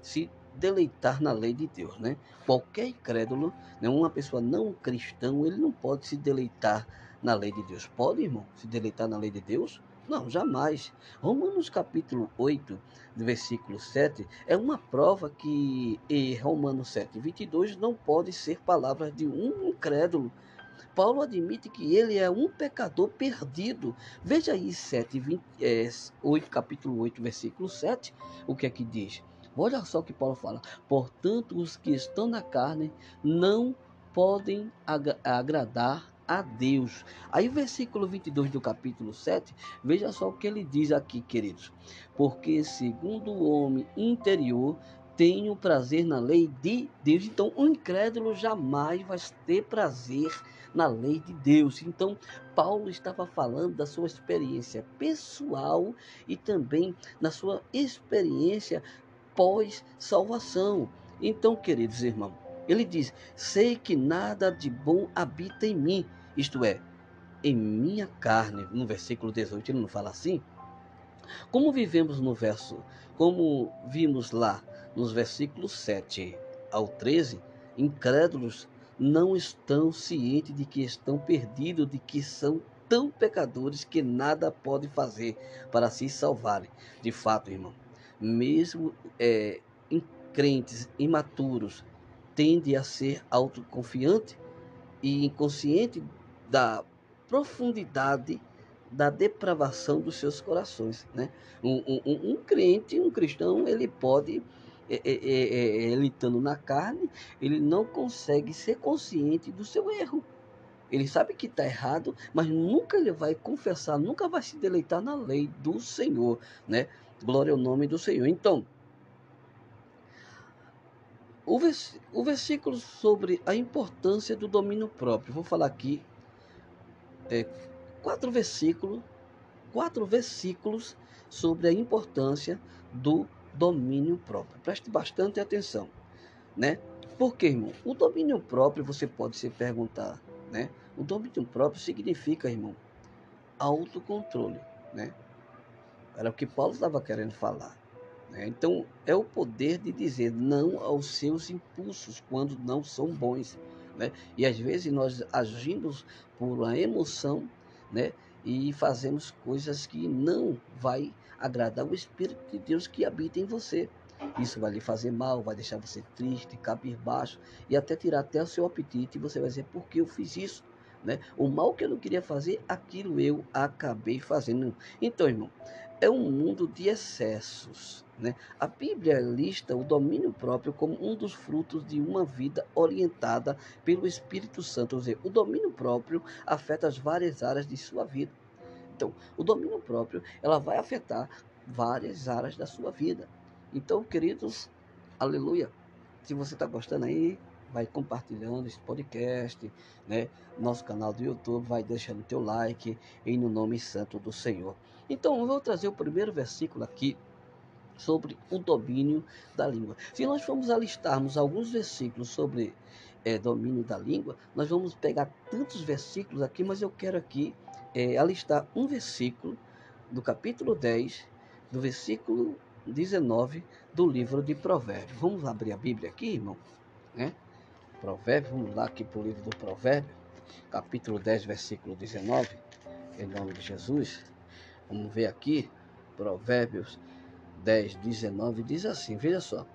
se deleitar na lei de Deus, né? Qualquer incrédulo, né, uma pessoa não cristã, ele não pode se deleitar na lei de Deus. Pode, irmão, se deleitar na lei de Deus? Não, jamais. Romanos capítulo 8, versículo 7, é uma prova que em Romanos 7, 22 não pode ser palavras de um incrédulo. Paulo admite que ele é um pecador perdido. Veja aí 7, 20, é, 8, capítulo 8, versículo 7, o que é que diz? Olha só o que Paulo fala. Portanto, os que estão na carne não podem ag agradar a Deus. Aí, versículo 22 do capítulo 7, veja só o que ele diz aqui, queridos. Porque, segundo o homem interior, tenho prazer na lei de Deus. Então, o incrédulo jamais vai ter prazer na lei de Deus. Então, Paulo estava falando da sua experiência pessoal e também na sua experiência pós-salvação. Então, queridos irmãos, ele diz: Sei que nada de bom habita em mim, isto é, em minha carne. No versículo 18, ele não fala assim? Como vivemos no verso, como vimos lá nos versículos 7 ao 13, incrédulos não estão cientes de que estão perdidos, de que são tão pecadores que nada podem fazer para se salvarem. De fato, irmão, mesmo é, crentes imaturos, tende a ser autoconfiante e inconsciente da profundidade da depravação dos seus corações. Né? Um, um, um crente, um cristão, ele pode, é, é, é, é, ele estando na carne, ele não consegue ser consciente do seu erro. Ele sabe que está errado, mas nunca ele vai confessar, nunca vai se deleitar na lei do Senhor, né? Glória ao nome do Senhor. Então, o, vers o versículo sobre a importância do domínio próprio. Vou falar aqui é, quatro versículos, quatro versículos sobre a importância do domínio próprio. Preste bastante atenção, né? Porque, irmão, o domínio próprio você pode se perguntar, né? O domínio próprio significa, irmão, autocontrole, né? Era o que Paulo estava querendo falar. Né? Então, é o poder de dizer não aos seus impulsos quando não são bons. Né? E às vezes nós agimos por uma emoção né? e fazemos coisas que não vai agradar o Espírito de Deus que habita em você. Isso vai lhe fazer mal, vai deixar você triste, cabisbaixo e até tirar até o seu apetite. E você vai dizer, por que eu fiz isso? Né? O mal que eu não queria fazer, aquilo eu acabei fazendo. Então, irmão, é um mundo de excessos. Né? A Bíblia lista o domínio próprio como um dos frutos de uma vida orientada pelo Espírito Santo. Ou seja, o domínio próprio afeta as várias áreas de sua vida. Então, o domínio próprio ela vai afetar várias áreas da sua vida. Então, queridos, aleluia. Se você está gostando aí, vai compartilhando esse podcast, né? Nosso canal do YouTube, vai deixando teu like em no nome santo do Senhor. Então, eu vou trazer o primeiro versículo aqui sobre o domínio da língua. Se nós formos alistarmos alguns versículos sobre é, domínio da língua, nós vamos pegar tantos versículos aqui, mas eu quero aqui é, alistar um versículo do capítulo 10, do versículo 19 do livro de Provérbios. Vamos abrir a Bíblia aqui, irmão? Né? Provérbios, vamos lá aqui para o livro do Provérbio, capítulo 10, versículo 19, em nome de Jesus. Vamos ver aqui, Provérbios 10, 19, diz assim: veja só.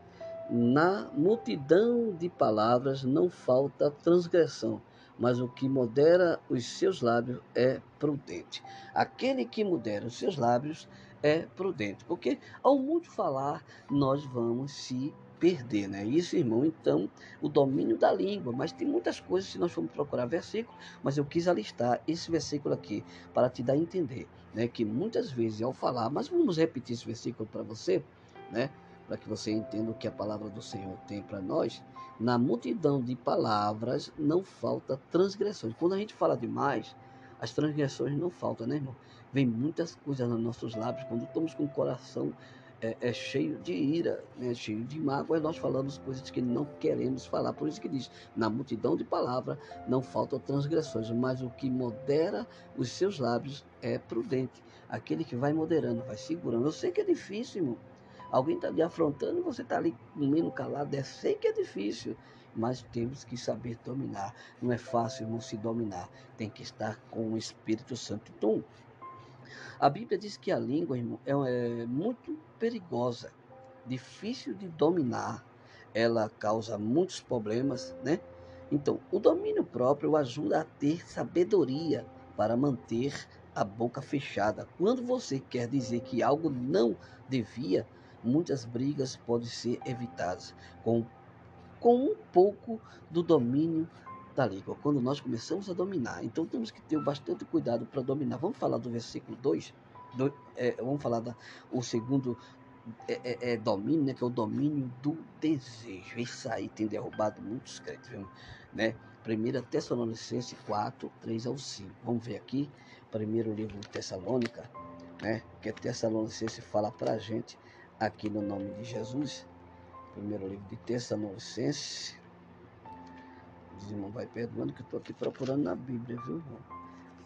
Na multidão de palavras não falta transgressão, mas o que modera os seus lábios é prudente. Aquele que modera os seus lábios é prudente, porque ao muito falar, nós vamos se perder, né? Isso, irmão, então, o domínio da língua. Mas tem muitas coisas, se nós formos procurar versículo, mas eu quis alistar esse versículo aqui para te dar a entender, né? Que muitas vezes ao falar, mas vamos repetir esse versículo para você, né? Para que você entenda o que a palavra do Senhor tem para nós. Na multidão de palavras não falta transgressões. Quando a gente fala demais, as transgressões não faltam, né, irmão? Vem muitas coisas nos nossos lábios quando estamos com o coração é, é, cheio de ira, né, cheio de mágoa, nós falamos coisas que não queremos falar. Por isso que diz: na multidão de palavras não faltam transgressões, mas o que modera os seus lábios é prudente. Aquele que vai moderando, vai segurando. Eu sei que é difícil, irmão. Alguém está lhe afrontando e você está ali comendo calado. Eu sei que é difícil, mas temos que saber dominar. Não é fácil, irmão, se dominar. Tem que estar com o Espírito Santo. Então, A Bíblia diz que a língua, irmão, é, é muito perigosa, difícil de dominar, ela causa muitos problemas, né? Então, o domínio próprio ajuda a ter sabedoria para manter a boca fechada. Quando você quer dizer que algo não devia, muitas brigas podem ser evitadas com, com um pouco do domínio da língua. Quando nós começamos a dominar, então temos que ter bastante cuidado para dominar. Vamos falar do versículo 2? é, vamos falar da, o segundo é, é, é, domínio, né, que é o domínio do desejo. Isso aí tem derrubado muitos crentes, viu? né? 1 Tessalonicenses 4, 3 ao 5. Vamos ver aqui, primeiro livro de Tessalônica, né? Que Tessalonicenses fala para a gente aqui no nome de Jesus. Primeiro livro de Tessalonicenses. Os irmãos vai perdoando que eu estou aqui procurando na Bíblia, viu, irmão?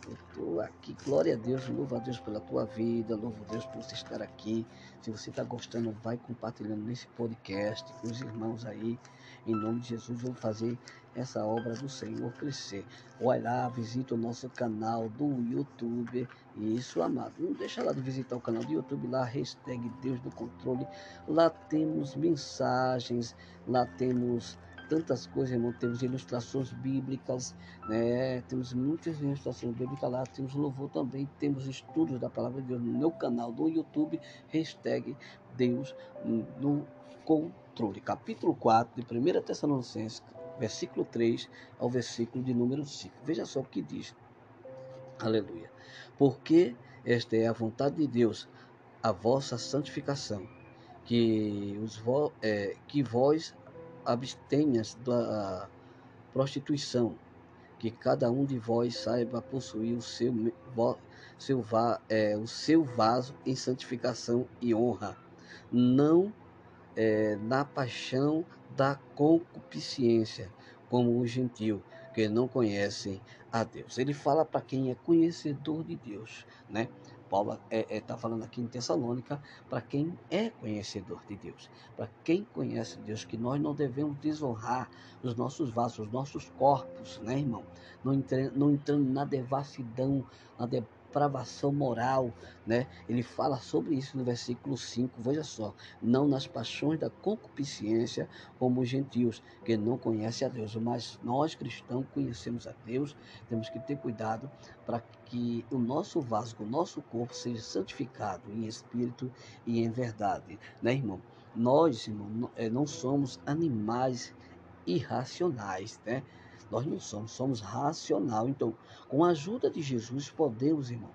Eu estou aqui, glória a Deus, louvo a Deus pela tua vida, louvo a Deus por você estar aqui. Se você está gostando, vai compartilhando nesse podcast com os irmãos aí. Em nome de Jesus, vamos fazer essa obra do Senhor crescer. Olha lá, visita o nosso canal do YouTube. Isso, amado. Não deixa lá de visitar o canal do YouTube lá, hashtag Deus do Controle. Lá temos mensagens, lá temos tantas coisas, irmão. Temos ilustrações bíblicas, né? Temos muitas ilustrações bíblicas lá. Temos louvor também. Temos estudos da palavra de Deus no meu canal do YouTube. Hashtag Deus no controle. Capítulo 4 de 1 Tessalonicenses, versículo 3 ao versículo de número 5. Veja só o que diz. Aleluia. Porque esta é a vontade de Deus, a vossa santificação, que, os vo, é, que vós abstenhas da prostituição, que cada um de vós saiba possuir o seu, seu, é, o seu vaso em santificação e honra, não é, na paixão da concupiscência, como o gentil, que não conhecem a Deus. Ele fala para quem é conhecedor de Deus, né? Paulo está é, é, tá falando aqui em Tessalônica para quem é conhecedor de Deus, para quem conhece Deus, que nós não devemos desonrar os nossos vasos, os nossos corpos, né, irmão? Não, entre, não entrando na devassidão, na de, depravação moral, né? Ele fala sobre isso no versículo 5, veja só, não nas paixões da concupiscência como os gentios, que não conhecem a Deus, mas nós cristãos conhecemos a Deus, temos que ter cuidado para que o nosso vaso, o nosso corpo seja santificado em espírito e em verdade, né, irmão? Nós, irmão, eh, não somos animais irracionais, né? Nós não somos, somos racional. Então, com a ajuda de Jesus, podemos, irmão,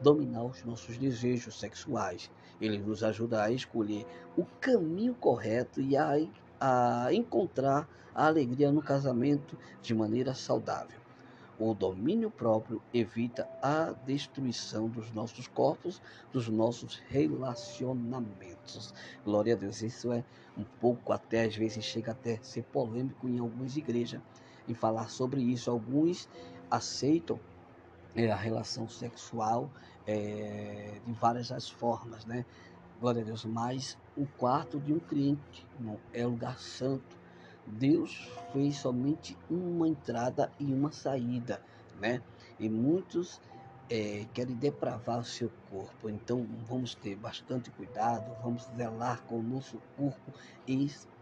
dominar os nossos desejos sexuais. Ele nos ajuda a escolher o caminho correto e a, a encontrar a alegria no casamento de maneira saudável. O domínio próprio evita a destruição dos nossos corpos, dos nossos relacionamentos. Glória a Deus. Isso é um pouco até às vezes chega até a ser polêmico em algumas igrejas em falar sobre isso. Alguns aceitam é, a relação sexual é, de várias as formas, né? Glória a Deus. Mas o quarto de um crente não, é lugar santo. Deus fez somente uma entrada e uma saída, né? E muitos é, querem depravar o seu corpo. Então vamos ter bastante cuidado, vamos zelar com o nosso corpo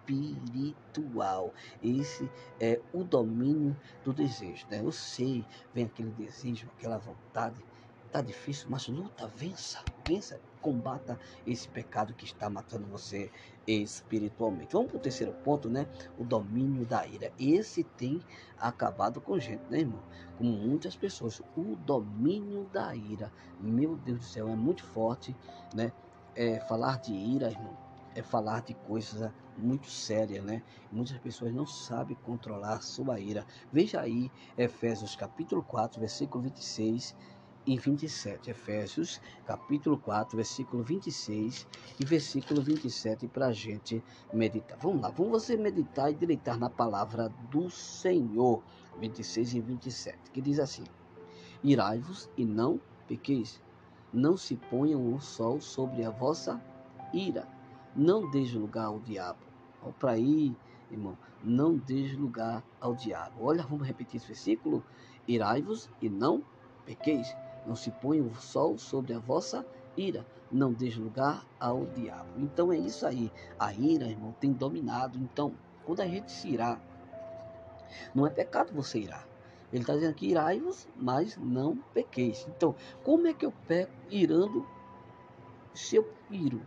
espiritual. Esse é o domínio do desejo. Né? Eu sei, vem aquele desejo, aquela vontade. Tá difícil, mas luta, vença, vença, combata esse pecado que está matando você espiritualmente. Vamos para o terceiro ponto, né? O domínio da ira. Esse tem acabado com gente, né, irmão? Com muitas pessoas. O domínio da ira. Meu Deus do céu, é muito forte, né? É, falar de ira, irmão, é falar de coisas muito sérias, né? Muitas pessoas não sabem controlar sua ira. Veja aí Efésios capítulo 4, versículo 26 e 27. Efésios capítulo 4, versículo 26 e versículo 27 para a gente meditar. Vamos lá, vamos você meditar e deleitar na palavra do Senhor. 26 e 27, que diz assim: Irai-vos e não pequeis, não se ponham o sol sobre a vossa ira não deixe lugar ao diabo. Para aí, irmão, não deixe lugar ao diabo. Olha, vamos repetir esse versículo. Irai-vos e não pequeis. Não se põe o sol sobre a vossa ira. Não deis lugar ao diabo. Então é isso aí. A ira, irmão, tem dominado. Então, quando a gente se irá, não é pecado você irar. Ele está dizendo aqui, irai-vos, mas não pequeis. Então, como é que eu peco irando se eu iro?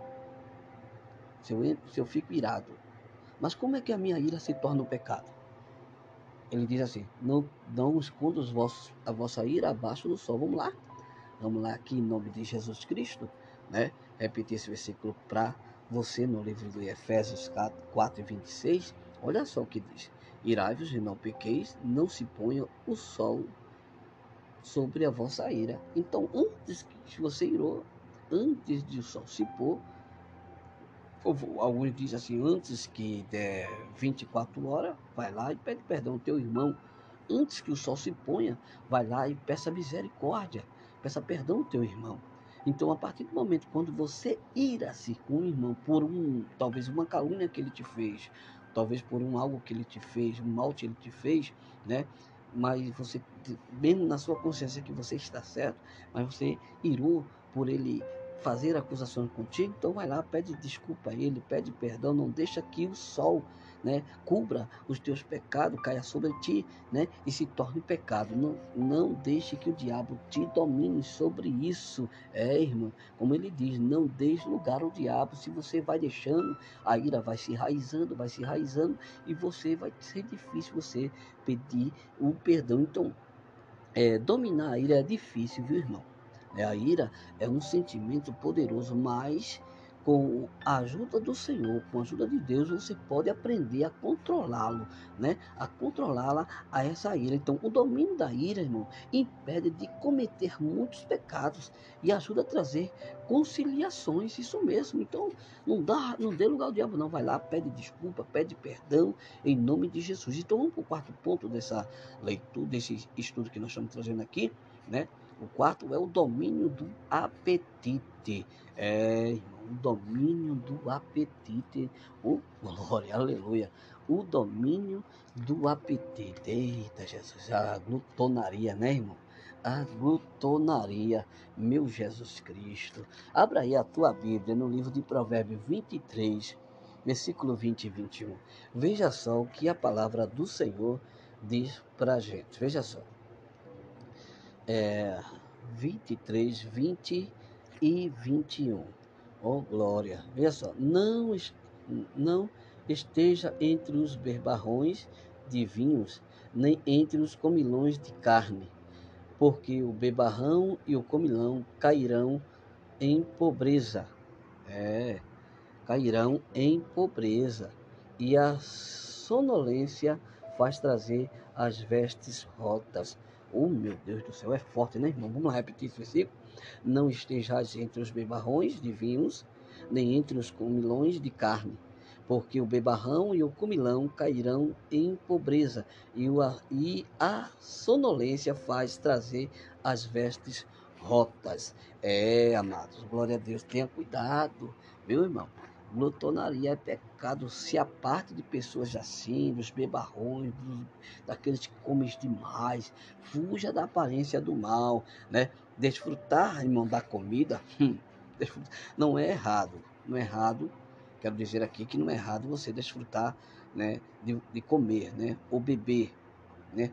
Se eu, se eu fico irado. Mas como é que a minha ira se torna um pecado? Ele diz assim: não, não esconda os vossos, a vossa ira abaixo do sol. Vamos lá? Vamos lá aqui em nome de Jesus Cristo, né? Repetir esse versículo para você no livro de Efésios 4, 4 e 26. Olha só o que diz: Irai-vos e não pequeis, não se ponha o sol sobre a vossa ira. Então, antes que você irou, antes de o sol se pôr, alguns dizem assim, antes que der 24 horas, vai lá e pede perdão ao teu irmão. Antes que o sol se ponha, vai lá e peça misericórdia, peça perdão ao teu irmão. Então, a partir do momento quando você ira-se com o irmão por um, talvez uma calúnia que ele te fez, talvez por um algo que ele te fez, um mal que ele te fez, né? Mas você, mesmo na sua consciência que você está certo, mas você irou por ele fazer acusações contigo, então vai lá, pede desculpa a ele, pede perdão, não deixa que o sol né, cubra os teus pecados, caia sobre ti, né, e se torne pecado. Não, não deixe que o diabo te domine sobre isso. É, irmão, como ele diz, não deixe lugar ao diabo. Se você vai deixando, a ira vai se enraizando, vai se enraizando, e você vai ser difícil você pedir o perdão. Então, é, dominar a ira é difícil, viu, irmão? É, a ira é um sentimento poderoso, mas com a ajuda do Senhor, com a ajuda de Deus, você pode aprender a controlá-lo, né? A controlá-la a essa ira. Então, o domínio da ira, irmão, impede de cometer muitos pecados e ajuda a trazer conciliações, isso mesmo. Então, não dá, não dê lugar ao diabo, não. Vai lá, pede desculpa, pede perdão em nome de Jesus. Então, vamos para o quarto ponto dessa leitura, desse estudo que nós estamos trazendo aqui, né? O quarto é o domínio do apetite. É, o domínio do apetite. O glória, aleluia. O domínio do apetite. Eita, Jesus, a glutonaria, né, irmão? A glutonaria, meu Jesus Cristo. Abra aí a tua Bíblia no livro de Provérbios 23, versículo 20 e 21. Veja só o que a palavra do Senhor diz para a gente. Veja só é, 23, 20 e 21. Oh, glória. Veja só. Não, não esteja entre os berbarrões de vinhos, nem entre os comilões de carne, porque o bebarrão e o comilão cairão em pobreza. É, cairão em pobreza. E a sonolência faz trazer as vestes rotas. Oh, meu Deus do céu, é forte, né, irmão? Vamos repetir esse versículo. Não estejais entre os bebarrões de vinhos, nem entre os comilões de carne, porque o bebarrão e o comilão cairão em pobreza, e, o, e a sonolência faz trazer as vestes rotas. É, amados, glória a Deus, tenha cuidado, meu irmão. Glutonaria é pecado, se a parte de pessoas assim, dos bebarrões, dos, daqueles que comem demais. Fuja da aparência do mal, né? Desfrutar, irmão, da comida, hum, não é errado. Não é errado, quero dizer aqui que não é errado você desfrutar né, de, de comer, né? Ou beber, né?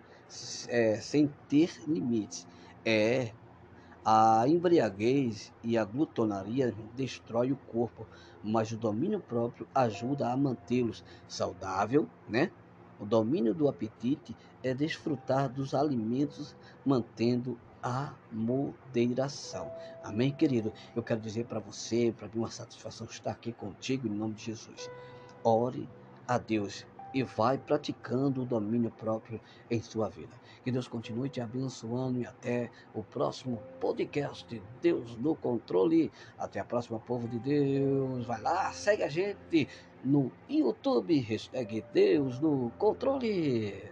É, sem ter limites. É a embriaguez e a glutonaria destrói o corpo, mas o domínio próprio ajuda a mantê-los saudável, né? O domínio do apetite é desfrutar dos alimentos mantendo a moderação. Amém, querido? Eu quero dizer para você, para mim, uma satisfação estar aqui contigo em nome de Jesus. Ore a Deus e vai praticando o domínio próprio em sua vida. Que Deus continue te abençoando e até o próximo podcast. Deus no controle. Até a próxima, povo de Deus. Vai lá, segue a gente no YouTube. Hashtag Deus no controle.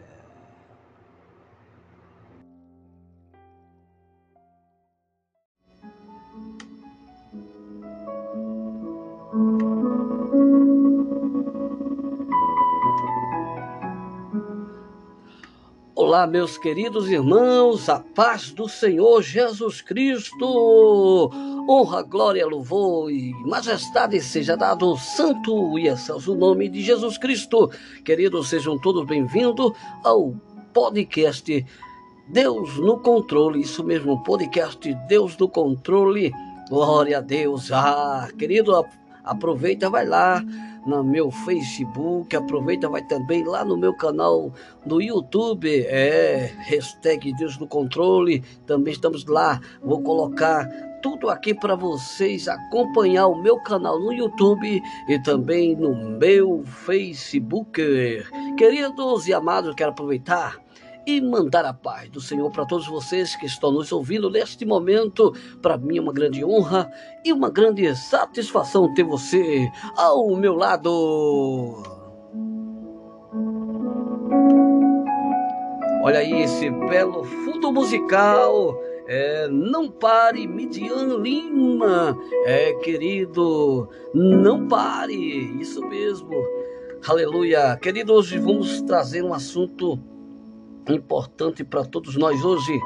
Olá, meus queridos irmãos, a paz do Senhor Jesus Cristo. Honra, glória, louvor e majestade seja dado ao santo e excelso nome de Jesus Cristo. Queridos, sejam todos bem-vindos ao podcast Deus no Controle. Isso mesmo, podcast Deus no Controle. Glória a Deus. Ah, querido, aproveita, vai lá no meu Facebook, aproveita, vai também lá no meu canal do YouTube, é, hashtag Deus no Controle, também estamos lá, vou colocar tudo aqui para vocês acompanhar o meu canal no YouTube e também no meu Facebook. Queridos e amados, quero aproveitar e mandar a paz do Senhor para todos vocês que estão nos ouvindo neste momento. Para mim é uma grande honra e uma grande satisfação ter você ao meu lado. Olha aí esse belo fundo musical. É, não pare, Midian Lima. É, querido, não pare. Isso mesmo. Aleluia. Querido, hoje vamos trazer um assunto importante para todos nós hoje.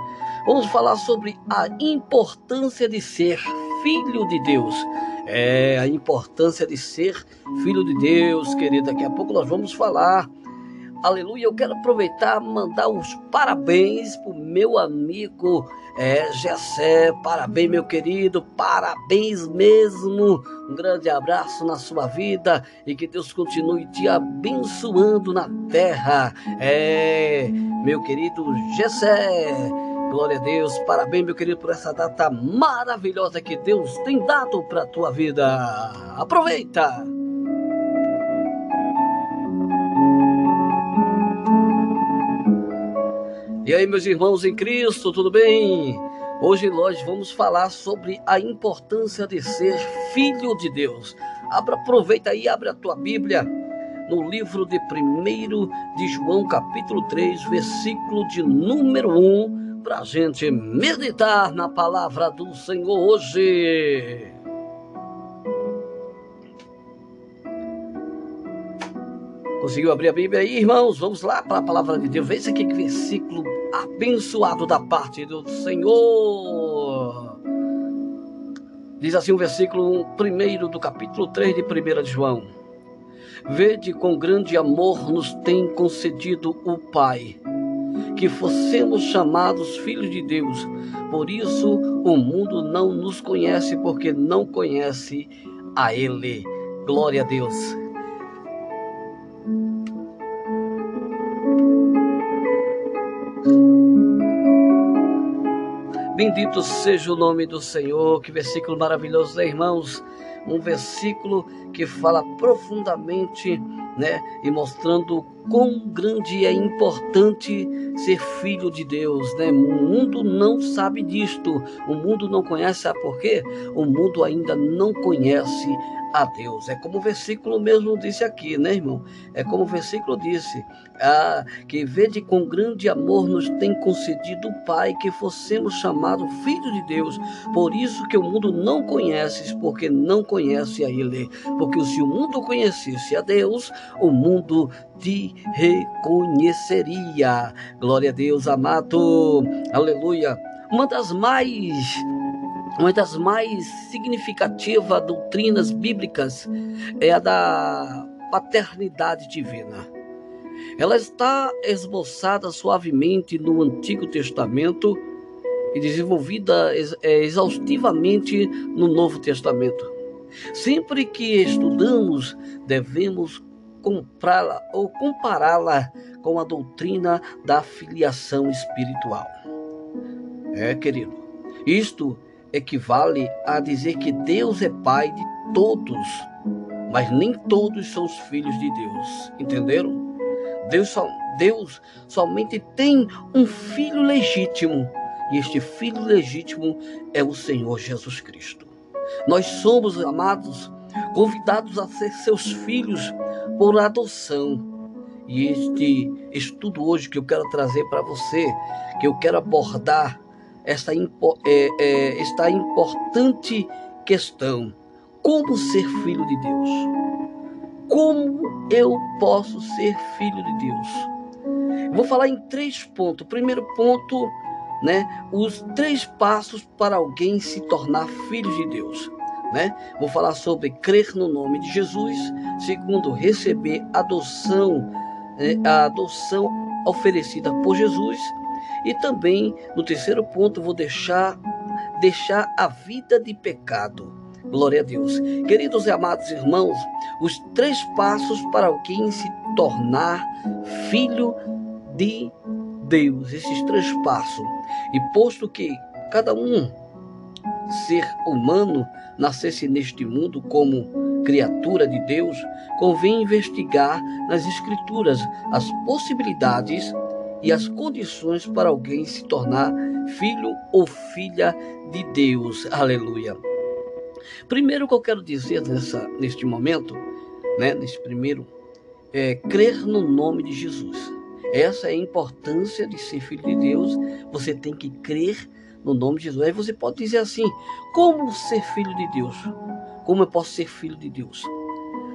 Vamos falar sobre a importância de ser filho de Deus. É a importância de ser filho de Deus, querido. Daqui a pouco nós vamos falar. Aleluia. Eu quero aproveitar mandar os parabéns para o meu amigo é, Gessé. Parabéns, meu querido. Parabéns mesmo. Um grande abraço na sua vida e que Deus continue te abençoando na terra. É, meu querido Gessé. Glória a Deus. Parabéns, meu querido, por essa data maravilhosa que Deus tem dado para a tua vida. Aproveita! E aí, meus irmãos em Cristo, tudo bem? Hoje nós vamos falar sobre a importância de ser filho de Deus. Abra, aproveita aí, abre a tua Bíblia no livro de 1 de João, capítulo 3, versículo de número 1, para a gente meditar na palavra do Senhor hoje. Conseguiu abrir a Bíblia aí, irmãos? Vamos lá para a palavra de Deus. Veja que versículo abençoado da parte do Senhor. Diz assim o versículo 1 do capítulo 3 de 1 de João. Vede com grande amor nos tem concedido o Pai, que fossemos chamados filhos de Deus. Por isso o mundo não nos conhece, porque não conhece a Ele. Glória a Deus. Bendito seja o nome do Senhor. Que versículo maravilhoso, né, irmãos? Um versículo que fala profundamente, né, e mostrando quão grande é importante ser filho de Deus, né? O mundo não sabe disto. O mundo não conhece, sabe por quê? O mundo ainda não conhece a Deus. É como o versículo mesmo disse aqui, né, irmão? É como o versículo disse: ah, que vede com grande amor nos tem concedido o Pai que fossemos chamados filhos de Deus. Por isso que o mundo não conhece, porque não conhece a Ele. Porque se o mundo conhecesse a Deus, o mundo te reconheceria. Glória a Deus, amado. Aleluia. Uma das mais uma das mais significativas doutrinas bíblicas é a da paternidade divina. Ela está esboçada suavemente no Antigo Testamento e desenvolvida é, exaustivamente no Novo Testamento. Sempre que estudamos, devemos comprá-la ou compará-la com a doutrina da filiação espiritual. É, querido, isto equivale a dizer que Deus é pai de todos, mas nem todos são os filhos de Deus. Entenderam? Deus, só, Deus somente tem um filho legítimo, e este filho legítimo é o Senhor Jesus Cristo. Nós somos, amados, convidados a ser seus filhos por adoção. E este estudo hoje que eu quero trazer para você, que eu quero abordar esta, é, é, esta importante questão: como ser filho de Deus? Como eu posso ser filho de Deus? Vou falar em três pontos. Primeiro ponto, né, os três passos para alguém se tornar filho de Deus. Né? Vou falar sobre crer no nome de Jesus. Segundo, receber adoção, né, a adoção oferecida por Jesus. E também, no terceiro ponto, vou deixar deixar a vida de pecado. Glória a Deus. Queridos e amados irmãos, os três passos para alguém se tornar filho de Deus. Esses três passos. E posto que cada um ser humano nascesse neste mundo como criatura de Deus, convém investigar nas Escrituras as possibilidades e as condições para alguém se tornar filho ou filha de Deus. Aleluia. Primeiro que eu quero dizer nessa, neste momento, né, nesse primeiro, é crer no nome de Jesus. Essa é a importância de ser filho de Deus. Você tem que crer no nome de Jesus. Aí você pode dizer assim: como ser filho de Deus? Como eu posso ser filho de Deus?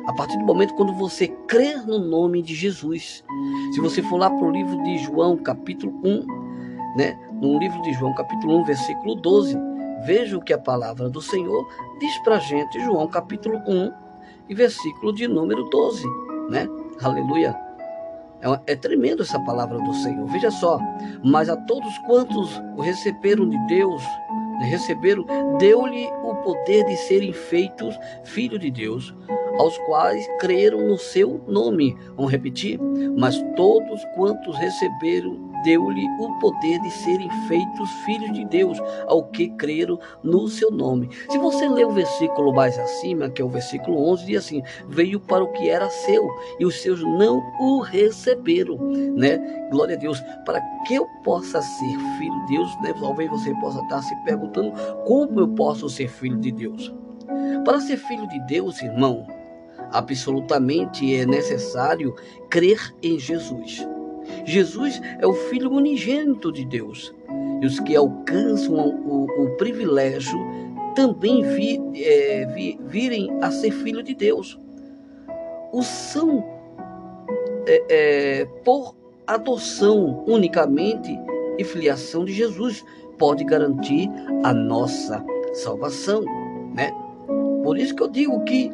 A partir do momento quando você crer no nome de Jesus. Se você for lá para o livro de João, capítulo 1, né? No livro de João, capítulo 1, versículo 12, veja o que a palavra do Senhor diz para a gente, João, capítulo 1, e versículo de número 12, né? Aleluia. É, é tremendo essa palavra do Senhor. Veja só, mas a todos quantos o receberam de Deus, receberam, deu-lhe o poder de serem feitos filhos de Deus, aos quais creram no seu nome. Vamos repetir? Mas todos quantos receberam deu-lhe o poder de serem feitos filhos de Deus, ao que creram no seu nome. Se você ler o versículo mais acima, que é o versículo 11, diz assim: Veio para o que era seu, e os seus não o receberam, né? Glória a Deus. Para que eu possa ser filho de Deus, né? talvez você possa estar se perguntando como eu posso ser filho de Deus. Para ser filho de Deus, irmão, absolutamente é necessário crer em Jesus. Jesus é o Filho unigênito de Deus. E os que alcançam o, o privilégio também vi, é, vi, virem a ser filho de Deus. O são é, é, por adoção unicamente e filiação de Jesus pode garantir a nossa salvação, né? Por isso que eu digo que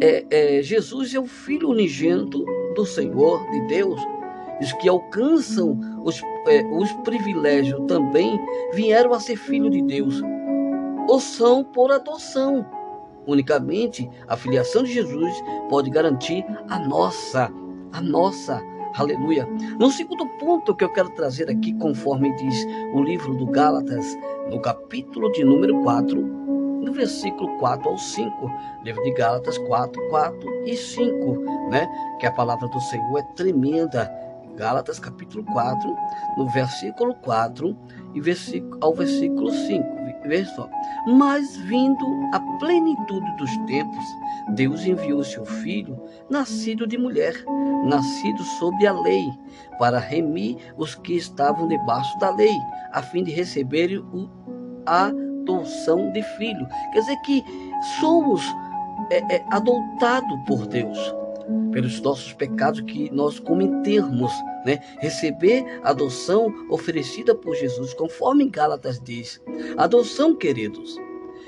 é, é, Jesus é o Filho unigênito do Senhor, de Deus, os que alcançam os, é, os privilégios também vieram a ser filho de Deus, ou são por adoção. Unicamente a filiação de Jesus pode garantir a nossa, a nossa, aleluia. No segundo ponto que eu quero trazer aqui, conforme diz o livro do Gálatas, no capítulo de número 4, no versículo 4 ao 5, livro de Gálatas 4, 4 e 5, né? Que a palavra do Senhor é tremenda Gálatas capítulo 4, no versículo 4 e versículo, ao versículo 5. Veja só. Mas vindo a plenitude dos tempos, Deus enviou seu filho, nascido de mulher, nascido sob a lei, para remir os que estavam debaixo da lei, a fim de receberem a adoção de filho. Quer dizer que somos é, é, adotados por Deus pelos nossos pecados que nós cometemos, né? Receber a adoção oferecida por Jesus, conforme Gálatas diz. Adoção, queridos,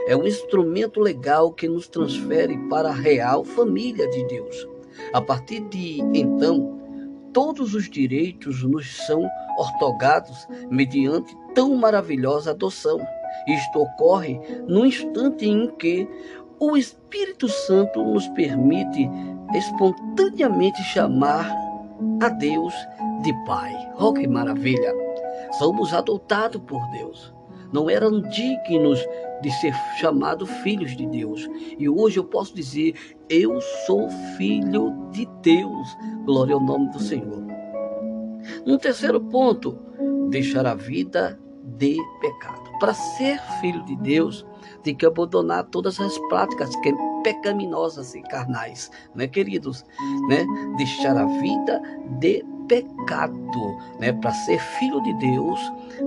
é um instrumento legal que nos transfere para a real família de Deus. A partir de então, todos os direitos nos são ortogados mediante tão maravilhosa adoção. Isto ocorre no instante em que o Espírito Santo nos permite espontaneamente chamar a Deus de Pai. Oh, que maravilha! Somos adotados por Deus. Não eram dignos de ser chamados filhos de Deus. E hoje eu posso dizer: eu sou filho de Deus. Glória ao nome do Senhor. No terceiro ponto, deixar a vida de pecado. Para ser filho de Deus, tem que abandonar todas as práticas que pecaminosas e carnais, né, queridos? Né? Deixar a vida de pecado, né? Para ser filho de Deus,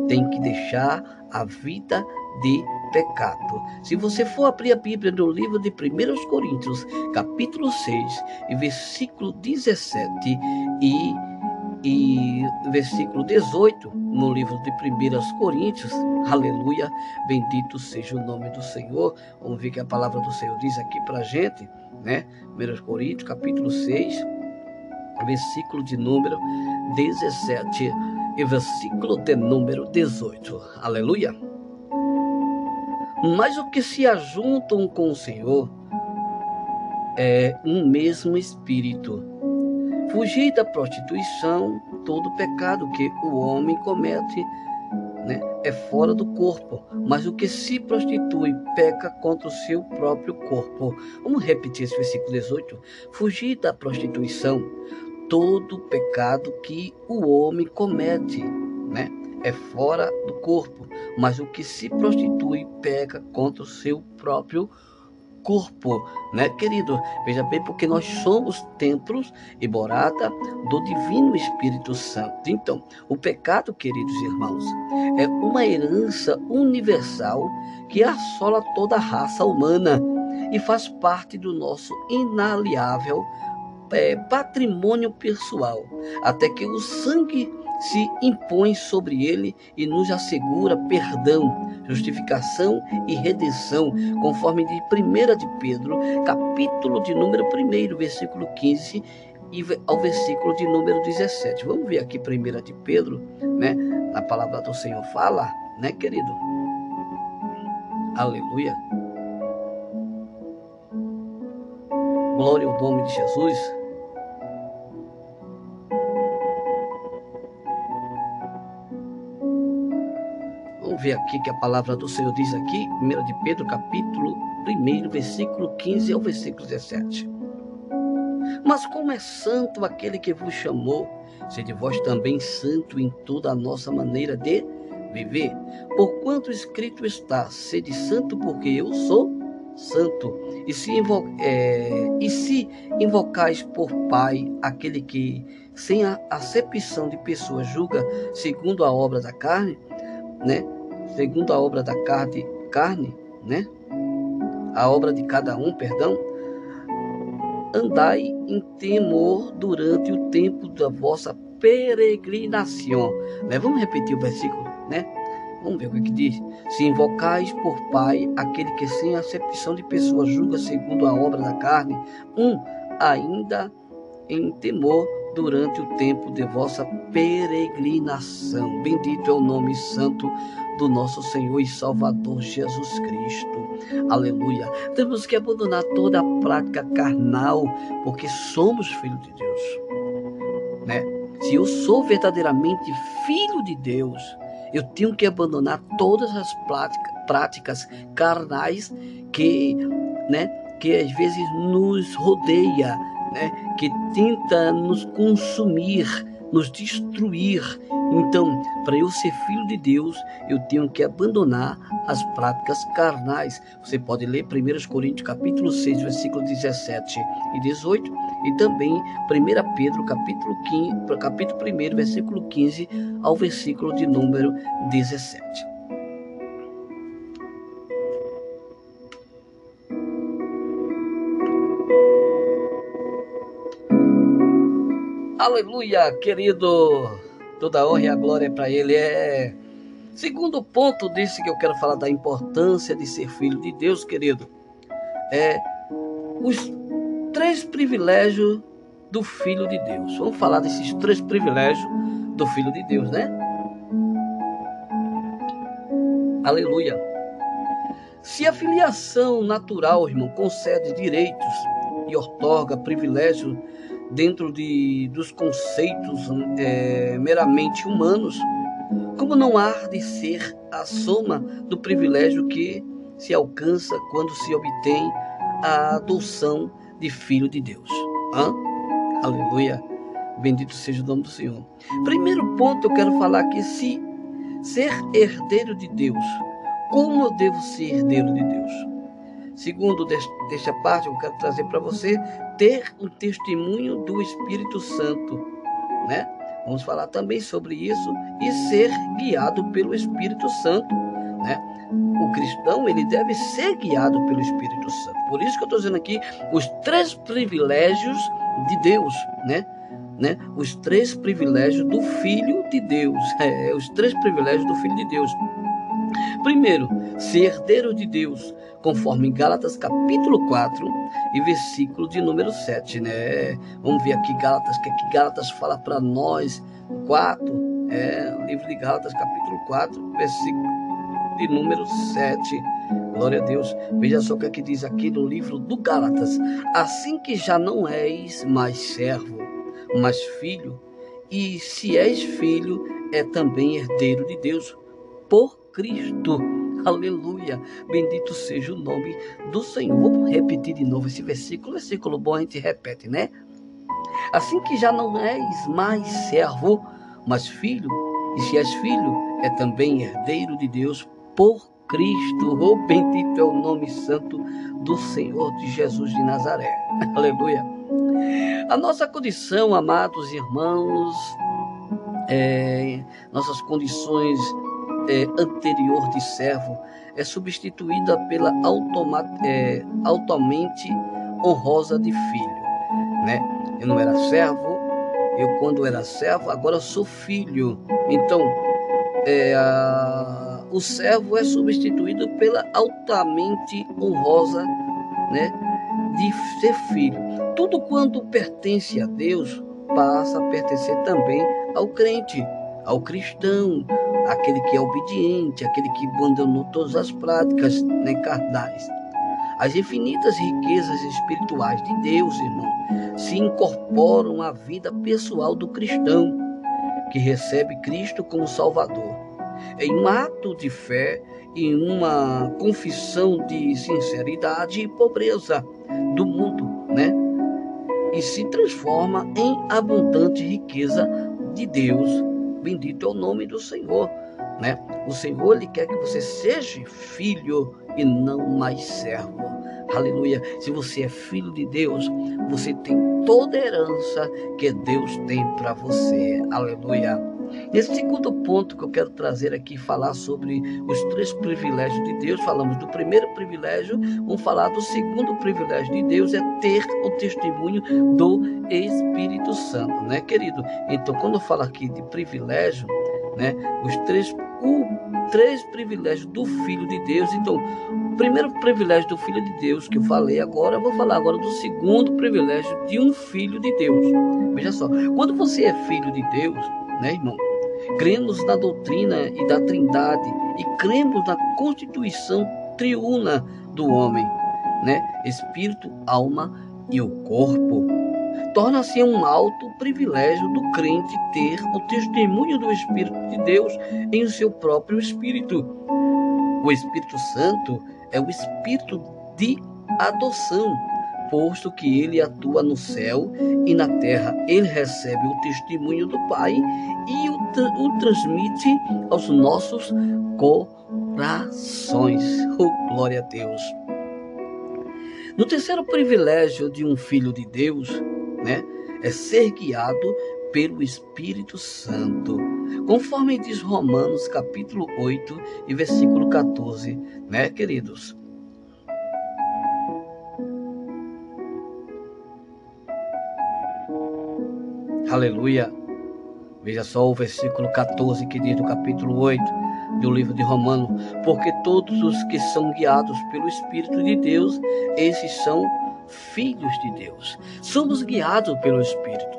tem que deixar a vida de pecado. Se você for abrir a Bíblia no livro de 1 Coríntios, capítulo 6, e versículo 17 e e versículo 18, no livro de 1 Coríntios, aleluia, bendito seja o nome do Senhor. Vamos ver que a palavra do Senhor diz aqui para a gente, né? 1 Coríntios, capítulo 6, versículo de número 17 e versículo de número 18, aleluia. Mas o que se ajuntam com o Senhor é um mesmo espírito Fugir da prostituição, todo pecado que o homem comete né, é fora do corpo, mas o que se prostitui peca contra o seu próprio corpo. Vamos repetir esse versículo 18. Fugir da prostituição, todo pecado que o homem comete, né, é fora do corpo, mas o que se prostitui peca contra o seu próprio corpo corpo, né, querido? Veja bem, porque nós somos templos e morada do Divino Espírito Santo. Então, o pecado, queridos irmãos, é uma herança universal que assola toda a raça humana e faz parte do nosso inaliável é, patrimônio pessoal, até que o sangue se impõe sobre ele e nos assegura perdão, justificação e redenção, conforme de 1 de Pedro, capítulo de número 1, versículo 15 e ao versículo de número 17. Vamos ver aqui 1 de Pedro, né? A palavra do Senhor fala, né, querido? Aleluia. Glória ao nome de Jesus. Ver aqui que a palavra do Senhor diz aqui, 1 de Pedro, capítulo 1, versículo 15 ao versículo 17. Mas como é santo aquele que vos chamou, sede vós também santo em toda a nossa maneira de viver. Porquanto escrito está, sede santo porque eu sou santo. E se, invo é, e se invocais por Pai aquele que, sem a acepção de pessoas, julga segundo a obra da carne, né? Segundo a obra da carne, carne, né? A obra de cada um, perdão. Andai em temor durante o tempo da vossa peregrinação. Né? Vamos repetir o versículo, né? Vamos ver o que, que diz. Se invocais por Pai aquele que sem acepção de pessoas julga segundo a obra da carne, um ainda em temor durante o tempo de vossa peregrinação. Bendito é o nome santo do nosso Senhor e Salvador Jesus Cristo. Aleluia. Temos que abandonar toda a prática carnal, porque somos filhos de Deus. Né? Se eu sou verdadeiramente filho de Deus, eu tenho que abandonar todas as práticas carnais que, né, que às vezes nos rodeia, né, que tenta nos consumir, nos destruir. Então, para eu ser filho de Deus, eu tenho que abandonar as práticas carnais. Você pode ler 1 Coríntios capítulo 6, versículo 17 e 18, e também 1 Pedro capítulo 15, capítulo 1, versículo 15 ao versículo de número 17. Aleluia, querido. Toda honra e a glória é para Ele. É. Segundo ponto desse que eu quero falar da importância de ser filho de Deus, querido, é os três privilégios do filho de Deus. Vamos falar desses três privilégios do filho de Deus, né? Aleluia. Se a filiação natural, irmão, concede direitos e otorga privilégios dentro de, dos conceitos é, meramente humanos, como não há de ser a soma do privilégio que se alcança quando se obtém a adoção de filho de Deus. Hã? Aleluia. Bendito seja o nome do Senhor. Primeiro ponto eu quero falar que se ser herdeiro de Deus, como eu devo ser herdeiro de Deus? Segundo, desta parte, eu quero trazer para você ter o testemunho do Espírito Santo, né? Vamos falar também sobre isso e ser guiado pelo Espírito Santo, né? O cristão, ele deve ser guiado pelo Espírito Santo. Por isso que eu estou dizendo aqui os três privilégios de Deus, né? né, os três privilégios do Filho de Deus. É, os três privilégios do Filho de Deus. Primeiro, ser herdeiro de Deus, conforme Gálatas capítulo 4 e versículo de número 7, né? Vamos ver aqui Gálatas, que aqui Gálatas fala para nós, 4, é, o livro de Gálatas capítulo 4, versículo de número 7. Glória a Deus. Veja só o que, é que diz aqui no livro do Gálatas. Assim que já não és mais servo, mas filho, e se és filho, é também herdeiro de Deus por Cristo. Aleluia. Bendito seja o nome do Senhor. Vou repetir de novo esse versículo. Versículo bom a gente repete, né? Assim que já não és mais servo, mas filho, e se és filho, é também herdeiro de Deus por Cristo. Oh, bendito é o nome santo do Senhor de Jesus de Nazaré. Aleluia. A nossa condição, amados irmãos, é, nossas condições é, anterior de servo é substituída pela é, altamente honrosa de filho. Né? Eu não era servo, eu quando era servo, agora sou filho. Então, é, a, o servo é substituído pela altamente honrosa né, de ser filho. Tudo quanto pertence a Deus passa a pertencer também ao crente, ao cristão, aquele que é obediente, aquele que abandonou todas as práticas né, carnais. As infinitas riquezas espirituais de Deus, irmão, se incorporam à vida pessoal do cristão, que recebe Cristo como Salvador. Em um ato de fé e uma confissão de sinceridade e pobreza do mundo, né? E se transforma em abundante riqueza de Deus Bendito é o nome do Senhor. Né? O Senhor ele quer que você seja filho e não mais servo. Aleluia. Se você é filho de Deus, você tem toda a herança que Deus tem para você. Aleluia. Nesse segundo ponto que eu quero trazer aqui, falar sobre os três privilégios de Deus, falamos do primeiro privilégio, vamos falar do segundo privilégio de Deus, é ter o testemunho do Espírito Santo, né, querido? Então, quando eu falo aqui de privilégio, né, os três, o, três privilégios do Filho de Deus, então, o primeiro privilégio do Filho de Deus que eu falei agora, eu vou falar agora do segundo privilégio de um Filho de Deus. Veja só, quando você é filho de Deus, né, irmão? Cremos na doutrina e da Trindade e cremos na constituição triuna do homem, né? Espírito, alma e o corpo. Torna-se um alto privilégio do crente ter o testemunho do Espírito de Deus em seu próprio espírito. O Espírito Santo é o espírito de adoção posto que ele atua no céu e na terra. Ele recebe o testemunho do Pai e o, o transmite aos nossos corações. Oh, glória a Deus. No terceiro privilégio de um filho de Deus, né, é ser guiado pelo Espírito Santo. Conforme diz Romanos capítulo 8 e versículo 14, né, queridos? Aleluia. Veja só o versículo 14 que diz do capítulo 8 do livro de Romanos: Porque todos os que são guiados pelo Espírito de Deus, esses são filhos de Deus. Somos guiados pelo Espírito.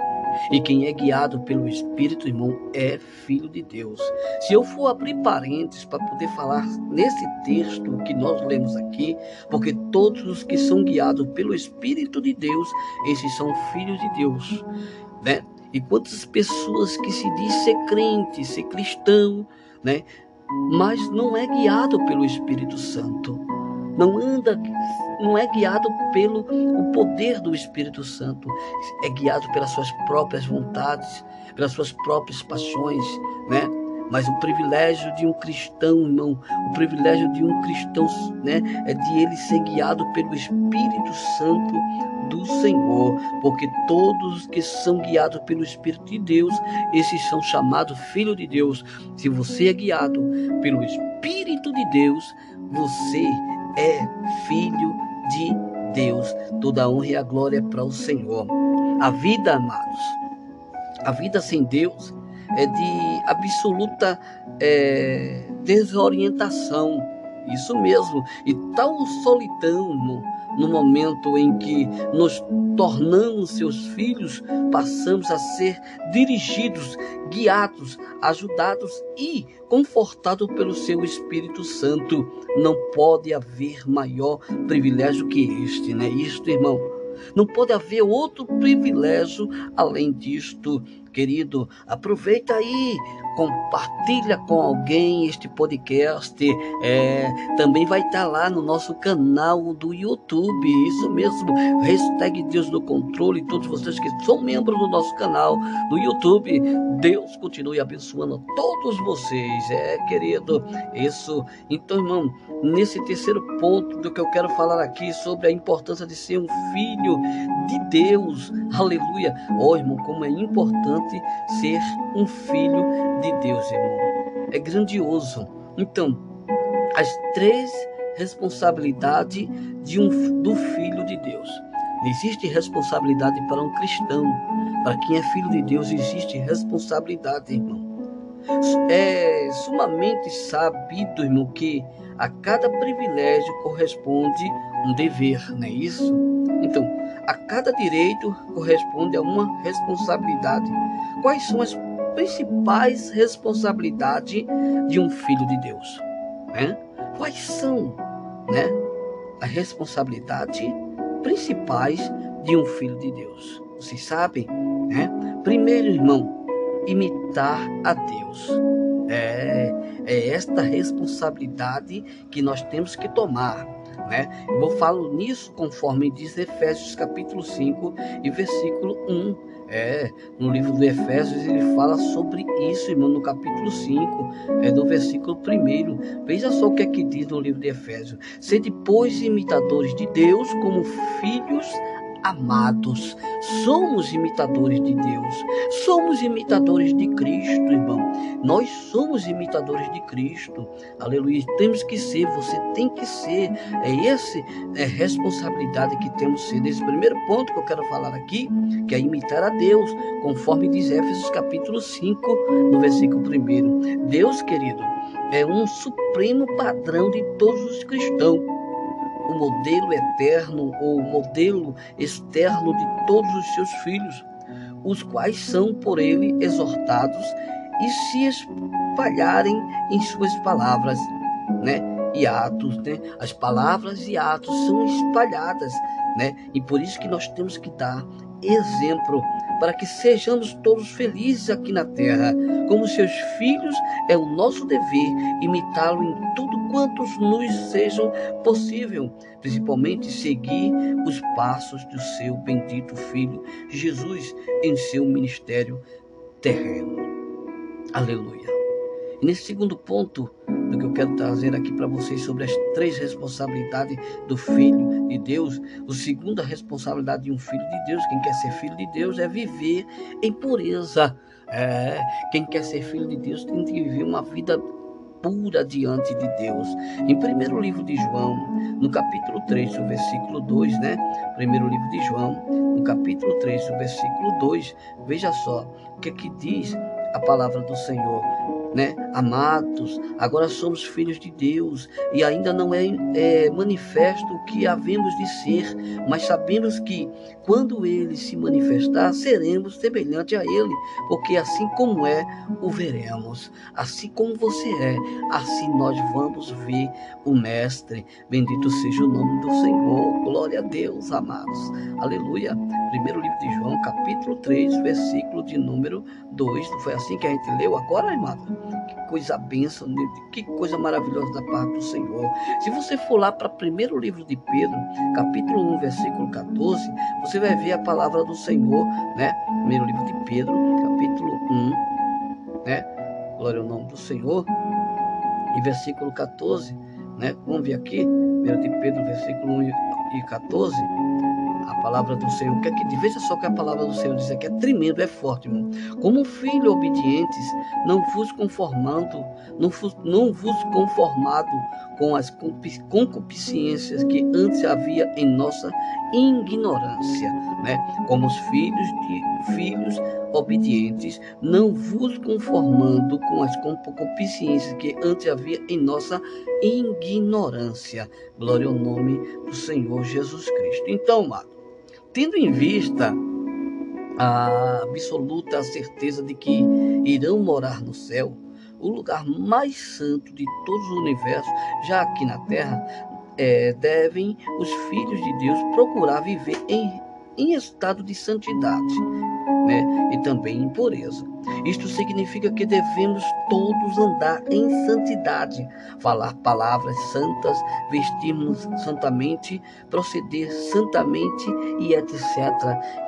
E quem é guiado pelo Espírito, irmão, é filho de Deus. Se eu for abrir parênteses para poder falar nesse texto que nós lemos aqui, porque todos os que são guiados pelo Espírito de Deus, esses são filhos de Deus, né? E quantas pessoas que se diz ser crente, ser cristão, né? Mas não é guiado pelo Espírito Santo. Não anda, não é guiado pelo o poder do Espírito Santo. É guiado pelas suas próprias vontades, pelas suas próprias paixões, né? Mas o privilégio de um cristão, irmão, o privilégio de um cristão, né, é de ele ser guiado pelo Espírito Santo do Senhor, porque todos que são guiados pelo Espírito de Deus, esses são chamados filhos de Deus. Se você é guiado pelo Espírito de Deus, você é filho de Deus. Toda a honra e a glória é para o Senhor. A vida, amados, A vida sem Deus é de absoluta é, desorientação. Isso mesmo. E tal solidão no, momento em que nos tornamos seus filhos, passamos a ser dirigidos, guiados, ajudados e confortados pelo seu Espírito Santo. Não pode haver maior privilégio que este, né? Isto, irmão. Não pode haver outro privilégio além disto, querido. Aproveita aí, compartilha com alguém este podcast. É, também vai estar lá no nosso canal do YouTube. Isso mesmo. Hashtag Deus no Controle. Todos vocês que são membros do nosso canal do YouTube. Deus continue abençoando todos vocês. É, querido. Isso. Então, irmão, nesse terceiro ponto do que eu quero falar aqui sobre a importância de ser um filho de Deus. Aleluia. Oh, irmão, como é importante ser um filho de Deus, irmão. É grandioso. Então, as três responsabilidades de um, do filho de Deus. Existe responsabilidade para um cristão. Para quem é filho de Deus, existe responsabilidade, irmão. É sumamente sabido, irmão, que a cada privilégio corresponde um dever, não é isso? Então, a cada direito corresponde a uma responsabilidade. Quais são as principais responsabilidades de um filho de Deus? Né? Quais são né, as responsabilidades principais de um filho de Deus? Vocês sabem? Né? Primeiro, irmão, imitar a Deus. É, é esta responsabilidade que nós temos que tomar. Né? Eu vou falar nisso conforme diz Efésios capítulo 5 e versículo 1. É, no livro de Efésios ele fala sobre isso, irmão, no capítulo 5, é do versículo 1. Veja só o que é que diz no livro de Efésios. Ser depois imitadores de Deus como filhos amados. Somos imitadores de Deus. Somos imitadores de Cristo, irmão. Nós somos imitadores de Cristo. Aleluia. Temos que ser, você tem que ser. É essa é responsabilidade que temos que ser. Nesse primeiro ponto que eu quero falar aqui, que é imitar a Deus, conforme diz Éfesos capítulo 5, no versículo 1. Deus, querido, é um supremo padrão de todos os cristãos o modelo eterno ou modelo externo de todos os seus filhos, os quais são por ele exortados e se espalharem em suas palavras, né? E atos, né? As palavras e atos são espalhadas, né? E por isso que nós temos que dar exemplo para que sejamos todos felizes aqui na terra. Como seus filhos, é o nosso dever imitá-lo em tudo quantos nos sejam possível, principalmente seguir os passos do seu bendito Filho Jesus em seu ministério terreno. Aleluia. E nesse segundo ponto, do que eu quero trazer aqui para vocês sobre as três responsabilidades do filho de Deus. O segunda responsabilidade de um filho de Deus, quem quer ser filho de Deus, é viver em pureza. É, quem quer ser filho de Deus tem que viver uma vida pura diante de Deus. Em primeiro livro de João, no capítulo 3, o versículo 2, né? Primeiro livro de João, no capítulo 3, o versículo 2, veja só o que, é que diz a palavra do Senhor né, amados, agora somos filhos de Deus e ainda não é, é manifesto o que havemos de ser, mas sabemos que quando ele se manifestar, seremos semelhante a ele, porque assim como é, o veremos. Assim como você é, assim nós vamos ver o Mestre. Bendito seja o nome do Senhor. Glória a Deus, amados. Aleluia. Primeiro livro de João, capítulo 3, versículo de número 2. Não foi assim que a gente leu agora, amado? Que coisa benção, que coisa maravilhosa da parte do Senhor. Se você for lá para o primeiro livro de Pedro, capítulo 1, versículo 14, você vai ver a palavra do Senhor, né? Primeiro livro de Pedro, capítulo 1, né? Glória ao nome do Senhor. E versículo 14, né? Vamos ver aqui, primeiro de Pedro, versículo 1 e 14 a palavra do Senhor. Que é que veja só que a palavra do Senhor diz aqui é tremendo, é forte, irmão. Como filhos obedientes, não vos conformando, não vos, não vos conformado com as concupiscências que antes havia em nossa ignorância, né? Como os filhos de filhos obedientes, não vos conformando com as concupiscências que antes havia em nossa ignorância. Glória ao nome do Senhor Jesus Cristo. Então, amado, tendo em vista a absoluta certeza de que irão morar no céu, o lugar mais santo de todo o universo, já aqui na terra, é, devem os filhos de Deus procurar viver em, em estado de santidade né? e também em pureza. Isto significa que devemos todos andar em santidade, falar palavras santas, vestirmos santamente, proceder santamente e etc.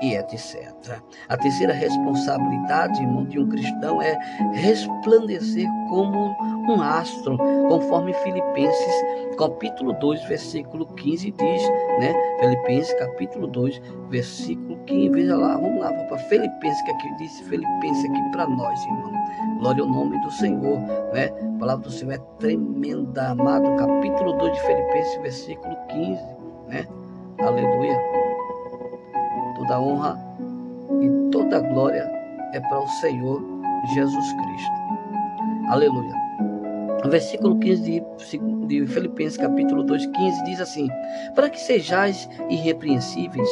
e etc. A terceira responsabilidade, irmão, de um cristão é resplandecer como um astro, conforme Filipenses capítulo 2, versículo 15 diz, né? Filipenses capítulo 2, versículo 15. Veja lá, vamos lá, para Filipenses, que aqui diz Filipenses aqui para nós, irmão. Glória ao nome do Senhor, né? A palavra do Senhor é tremenda, amado. Capítulo 2 de Filipenses, versículo 15, né? Aleluia. Toda honra e toda glória é para o Senhor Jesus Cristo. Aleluia. O versículo 15 de, de Filipenses, capítulo 2, 15, diz assim: Para que sejais irrepreensíveis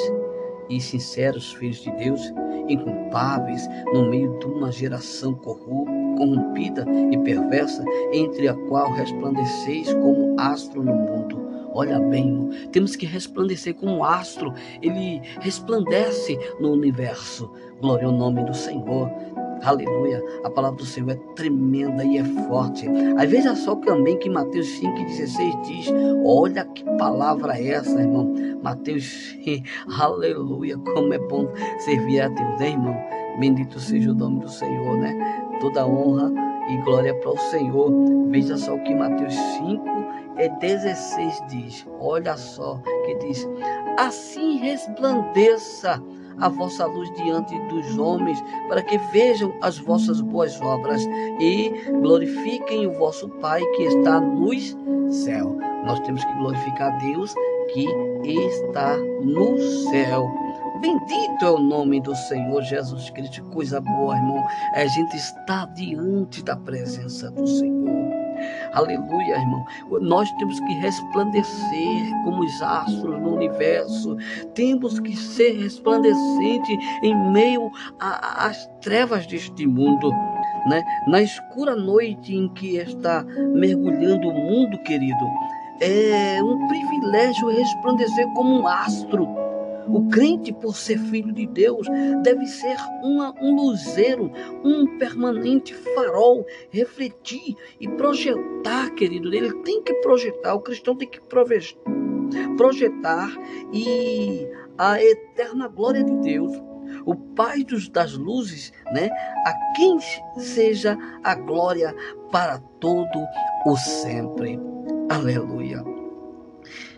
e sinceros filhos de Deus, inculpáveis no meio de uma geração corrompida e perversa, entre a qual resplandeceis como astro no mundo. Olha bem, temos que resplandecer como um astro, ele resplandece no universo. Glória ao nome do Senhor. Aleluia. A palavra do Senhor é tremenda e é forte. Aí veja só também que Mateus 5,16 diz: Olha que palavra é essa, irmão. Mateus, aleluia. Como é bom servir a Deus, né, irmão? Bendito seja o nome do Senhor, né? Toda honra e glória para o Senhor. Veja só o que Mateus 5 é 16 diz. Olha só que diz: Assim resplandeça a vossa luz diante dos homens, para que vejam as vossas boas obras e glorifiquem o vosso Pai que está nos céu. Nós temos que glorificar Deus que está no céu. Bendito é o nome do Senhor Jesus Cristo. Coisa boa, irmão. A gente está diante da presença do Senhor. Aleluia, irmão. Nós temos que resplandecer como os astros no universo. Temos que ser resplandecente em meio às trevas deste mundo. Né? Na escura noite em que está mergulhando o mundo, querido, é um privilégio resplandecer como um astro o crente, por ser filho de Deus, deve ser uma, um luzeiro, um permanente farol, refletir e projetar, querido. Ele tem que projetar, o cristão tem que projetar e a eterna glória de Deus o Pai dos, das luzes, né? A quem seja a glória para todo o sempre. Aleluia.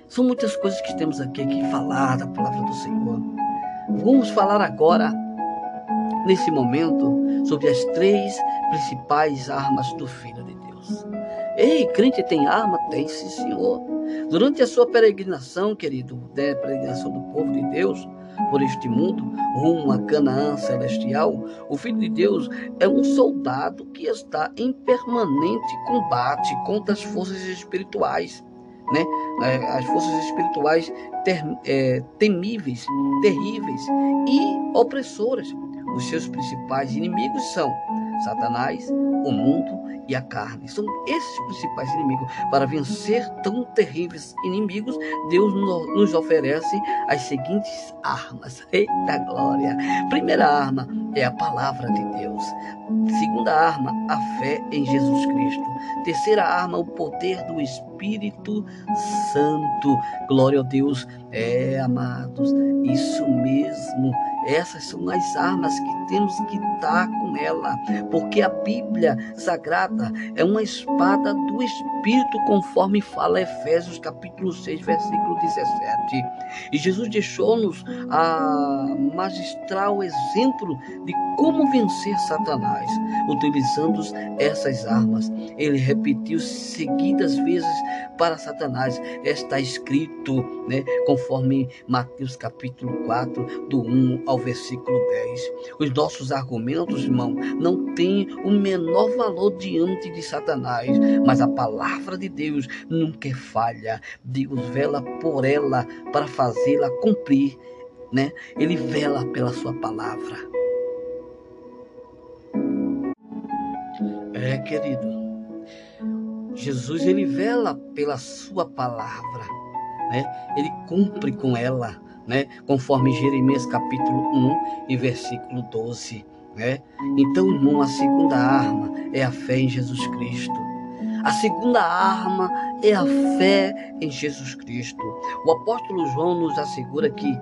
São muitas coisas que temos aqui que falar da palavra do Senhor. Vamos falar agora, nesse momento, sobre as três principais armas do Filho de Deus. Ei, crente tem arma? Tem, sim, Senhor. Durante a sua peregrinação, querido, né, peregrinação do povo de Deus, por este mundo, rumo a Canaã celestial, o Filho de Deus é um soldado que está em permanente combate contra as forças espirituais né? as forças espirituais ter, é, temíveis, terríveis e opressoras. Os seus principais inimigos são Satanás, o mundo e a carne. São esses principais inimigos. Para vencer tão terríveis inimigos, Deus nos oferece as seguintes armas. Eita glória! Primeira arma é a palavra de Deus. Segunda arma, a fé em Jesus Cristo. Terceira arma, o poder do Espírito Santo. Glória a Deus. É, amados, isso mesmo. Essas são as armas que temos que estar com ela, porque a Bíblia Sagrada é uma espada do Espírito, conforme fala Efésios capítulo 6, versículo 17. E Jesus deixou-nos a magistral exemplo de como vencer Satanás, utilizando essas armas. Ele repetiu seguidas vezes para Satanás. Está escrito, né, conforme Mateus capítulo 4, do 1 ao versículo 10. Os nossos argumentos, irmão, não têm o menor valor diante de Satanás, mas a palavra de Deus nunca é falha. Deus vela por ela para fazê-la cumprir, né? Ele vela pela sua palavra. É, querido. Jesus ele vela pela sua palavra, né? Ele cumpre com ela, né? Conforme Jeremias capítulo 1 e versículo 12, né? Então, irmão, a segunda arma é a fé em Jesus Cristo. A segunda arma é a fé em Jesus Cristo. O apóstolo João nos assegura que,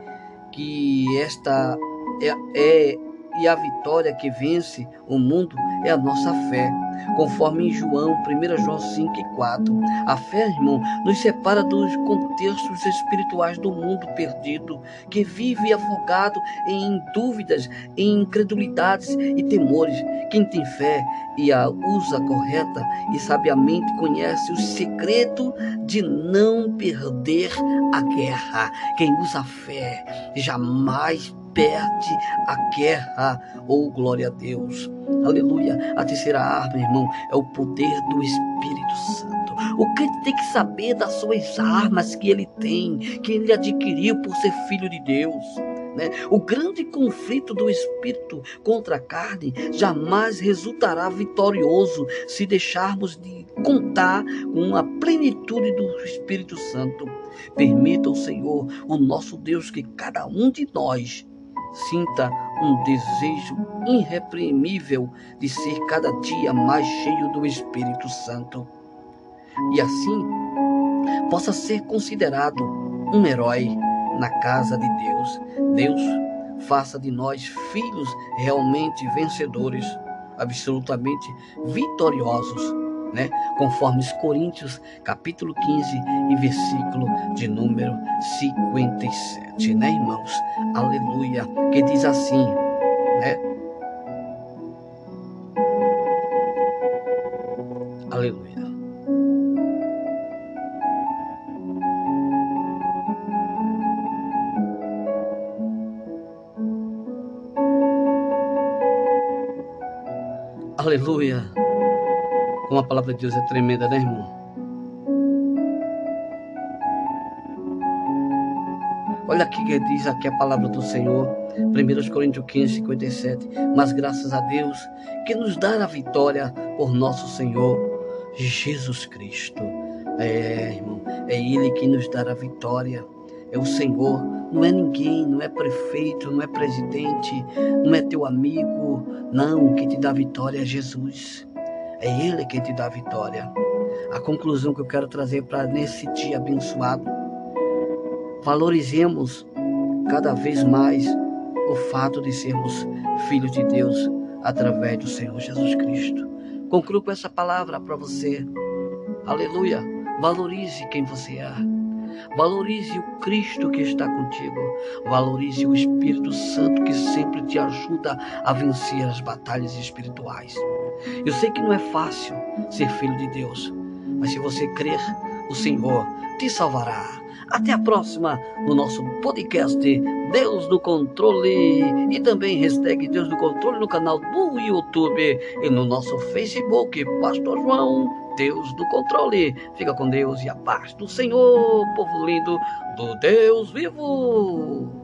que esta é, é e a vitória que vence o mundo é a nossa fé. Conforme em João, 1 João 5 e 4. A fé, irmão, nos separa dos contextos espirituais do mundo perdido, que vive afogado em dúvidas, em incredulidades e temores. Quem tem fé e a usa correta e sabiamente conhece o segredo de não perder a guerra. Quem usa a fé jamais perde a guerra. Oh, glória a Deus. Aleluia. A terceira arma, irmão, é o poder do Espírito Santo. O crente tem que saber das suas armas que ele tem, que ele adquiriu por ser filho de Deus. Né? O grande conflito do espírito contra a carne jamais resultará vitorioso se deixarmos de contar com a plenitude do Espírito Santo. Permita o Senhor, o nosso Deus, que cada um de nós sinta um desejo irreprimível de ser cada dia mais cheio do Espírito Santo. E assim possa ser considerado um herói na casa de Deus. Deus faça de nós filhos realmente vencedores, absolutamente vitoriosos né? Conforme os Coríntios, capítulo 15 e versículo de número 57, né, irmãos? Aleluia. Que diz assim, né? Aleluia. Aleluia. Como a palavra de Deus é tremenda, né, irmão? Olha aqui que diz aqui a palavra do Senhor, 1 Coríntios 15, 57. Mas graças a Deus que nos dá a vitória por nosso Senhor Jesus Cristo. É, irmão, é Ele que nos dá a vitória. É o Senhor, não é ninguém, não é prefeito, não é presidente, não é teu amigo. Não, o que te dá vitória é Jesus. É Ele quem te dá a vitória. A conclusão que eu quero trazer para nesse dia abençoado. Valorizemos cada vez mais o fato de sermos filhos de Deus através do Senhor Jesus Cristo. Concluo com essa palavra para você. Aleluia. Valorize quem você é. Valorize o Cristo que está contigo. Valorize o Espírito Santo que sempre te ajuda a vencer as batalhas espirituais. Eu sei que não é fácil ser filho de Deus, mas se você crer, o Senhor te salvará. Até a próxima no nosso podcast Deus do Controle e também hashtag Deus do Controle no canal do YouTube e no nosso Facebook Pastor João Deus do Controle. Fica com Deus e a paz do Senhor, povo lindo do Deus vivo.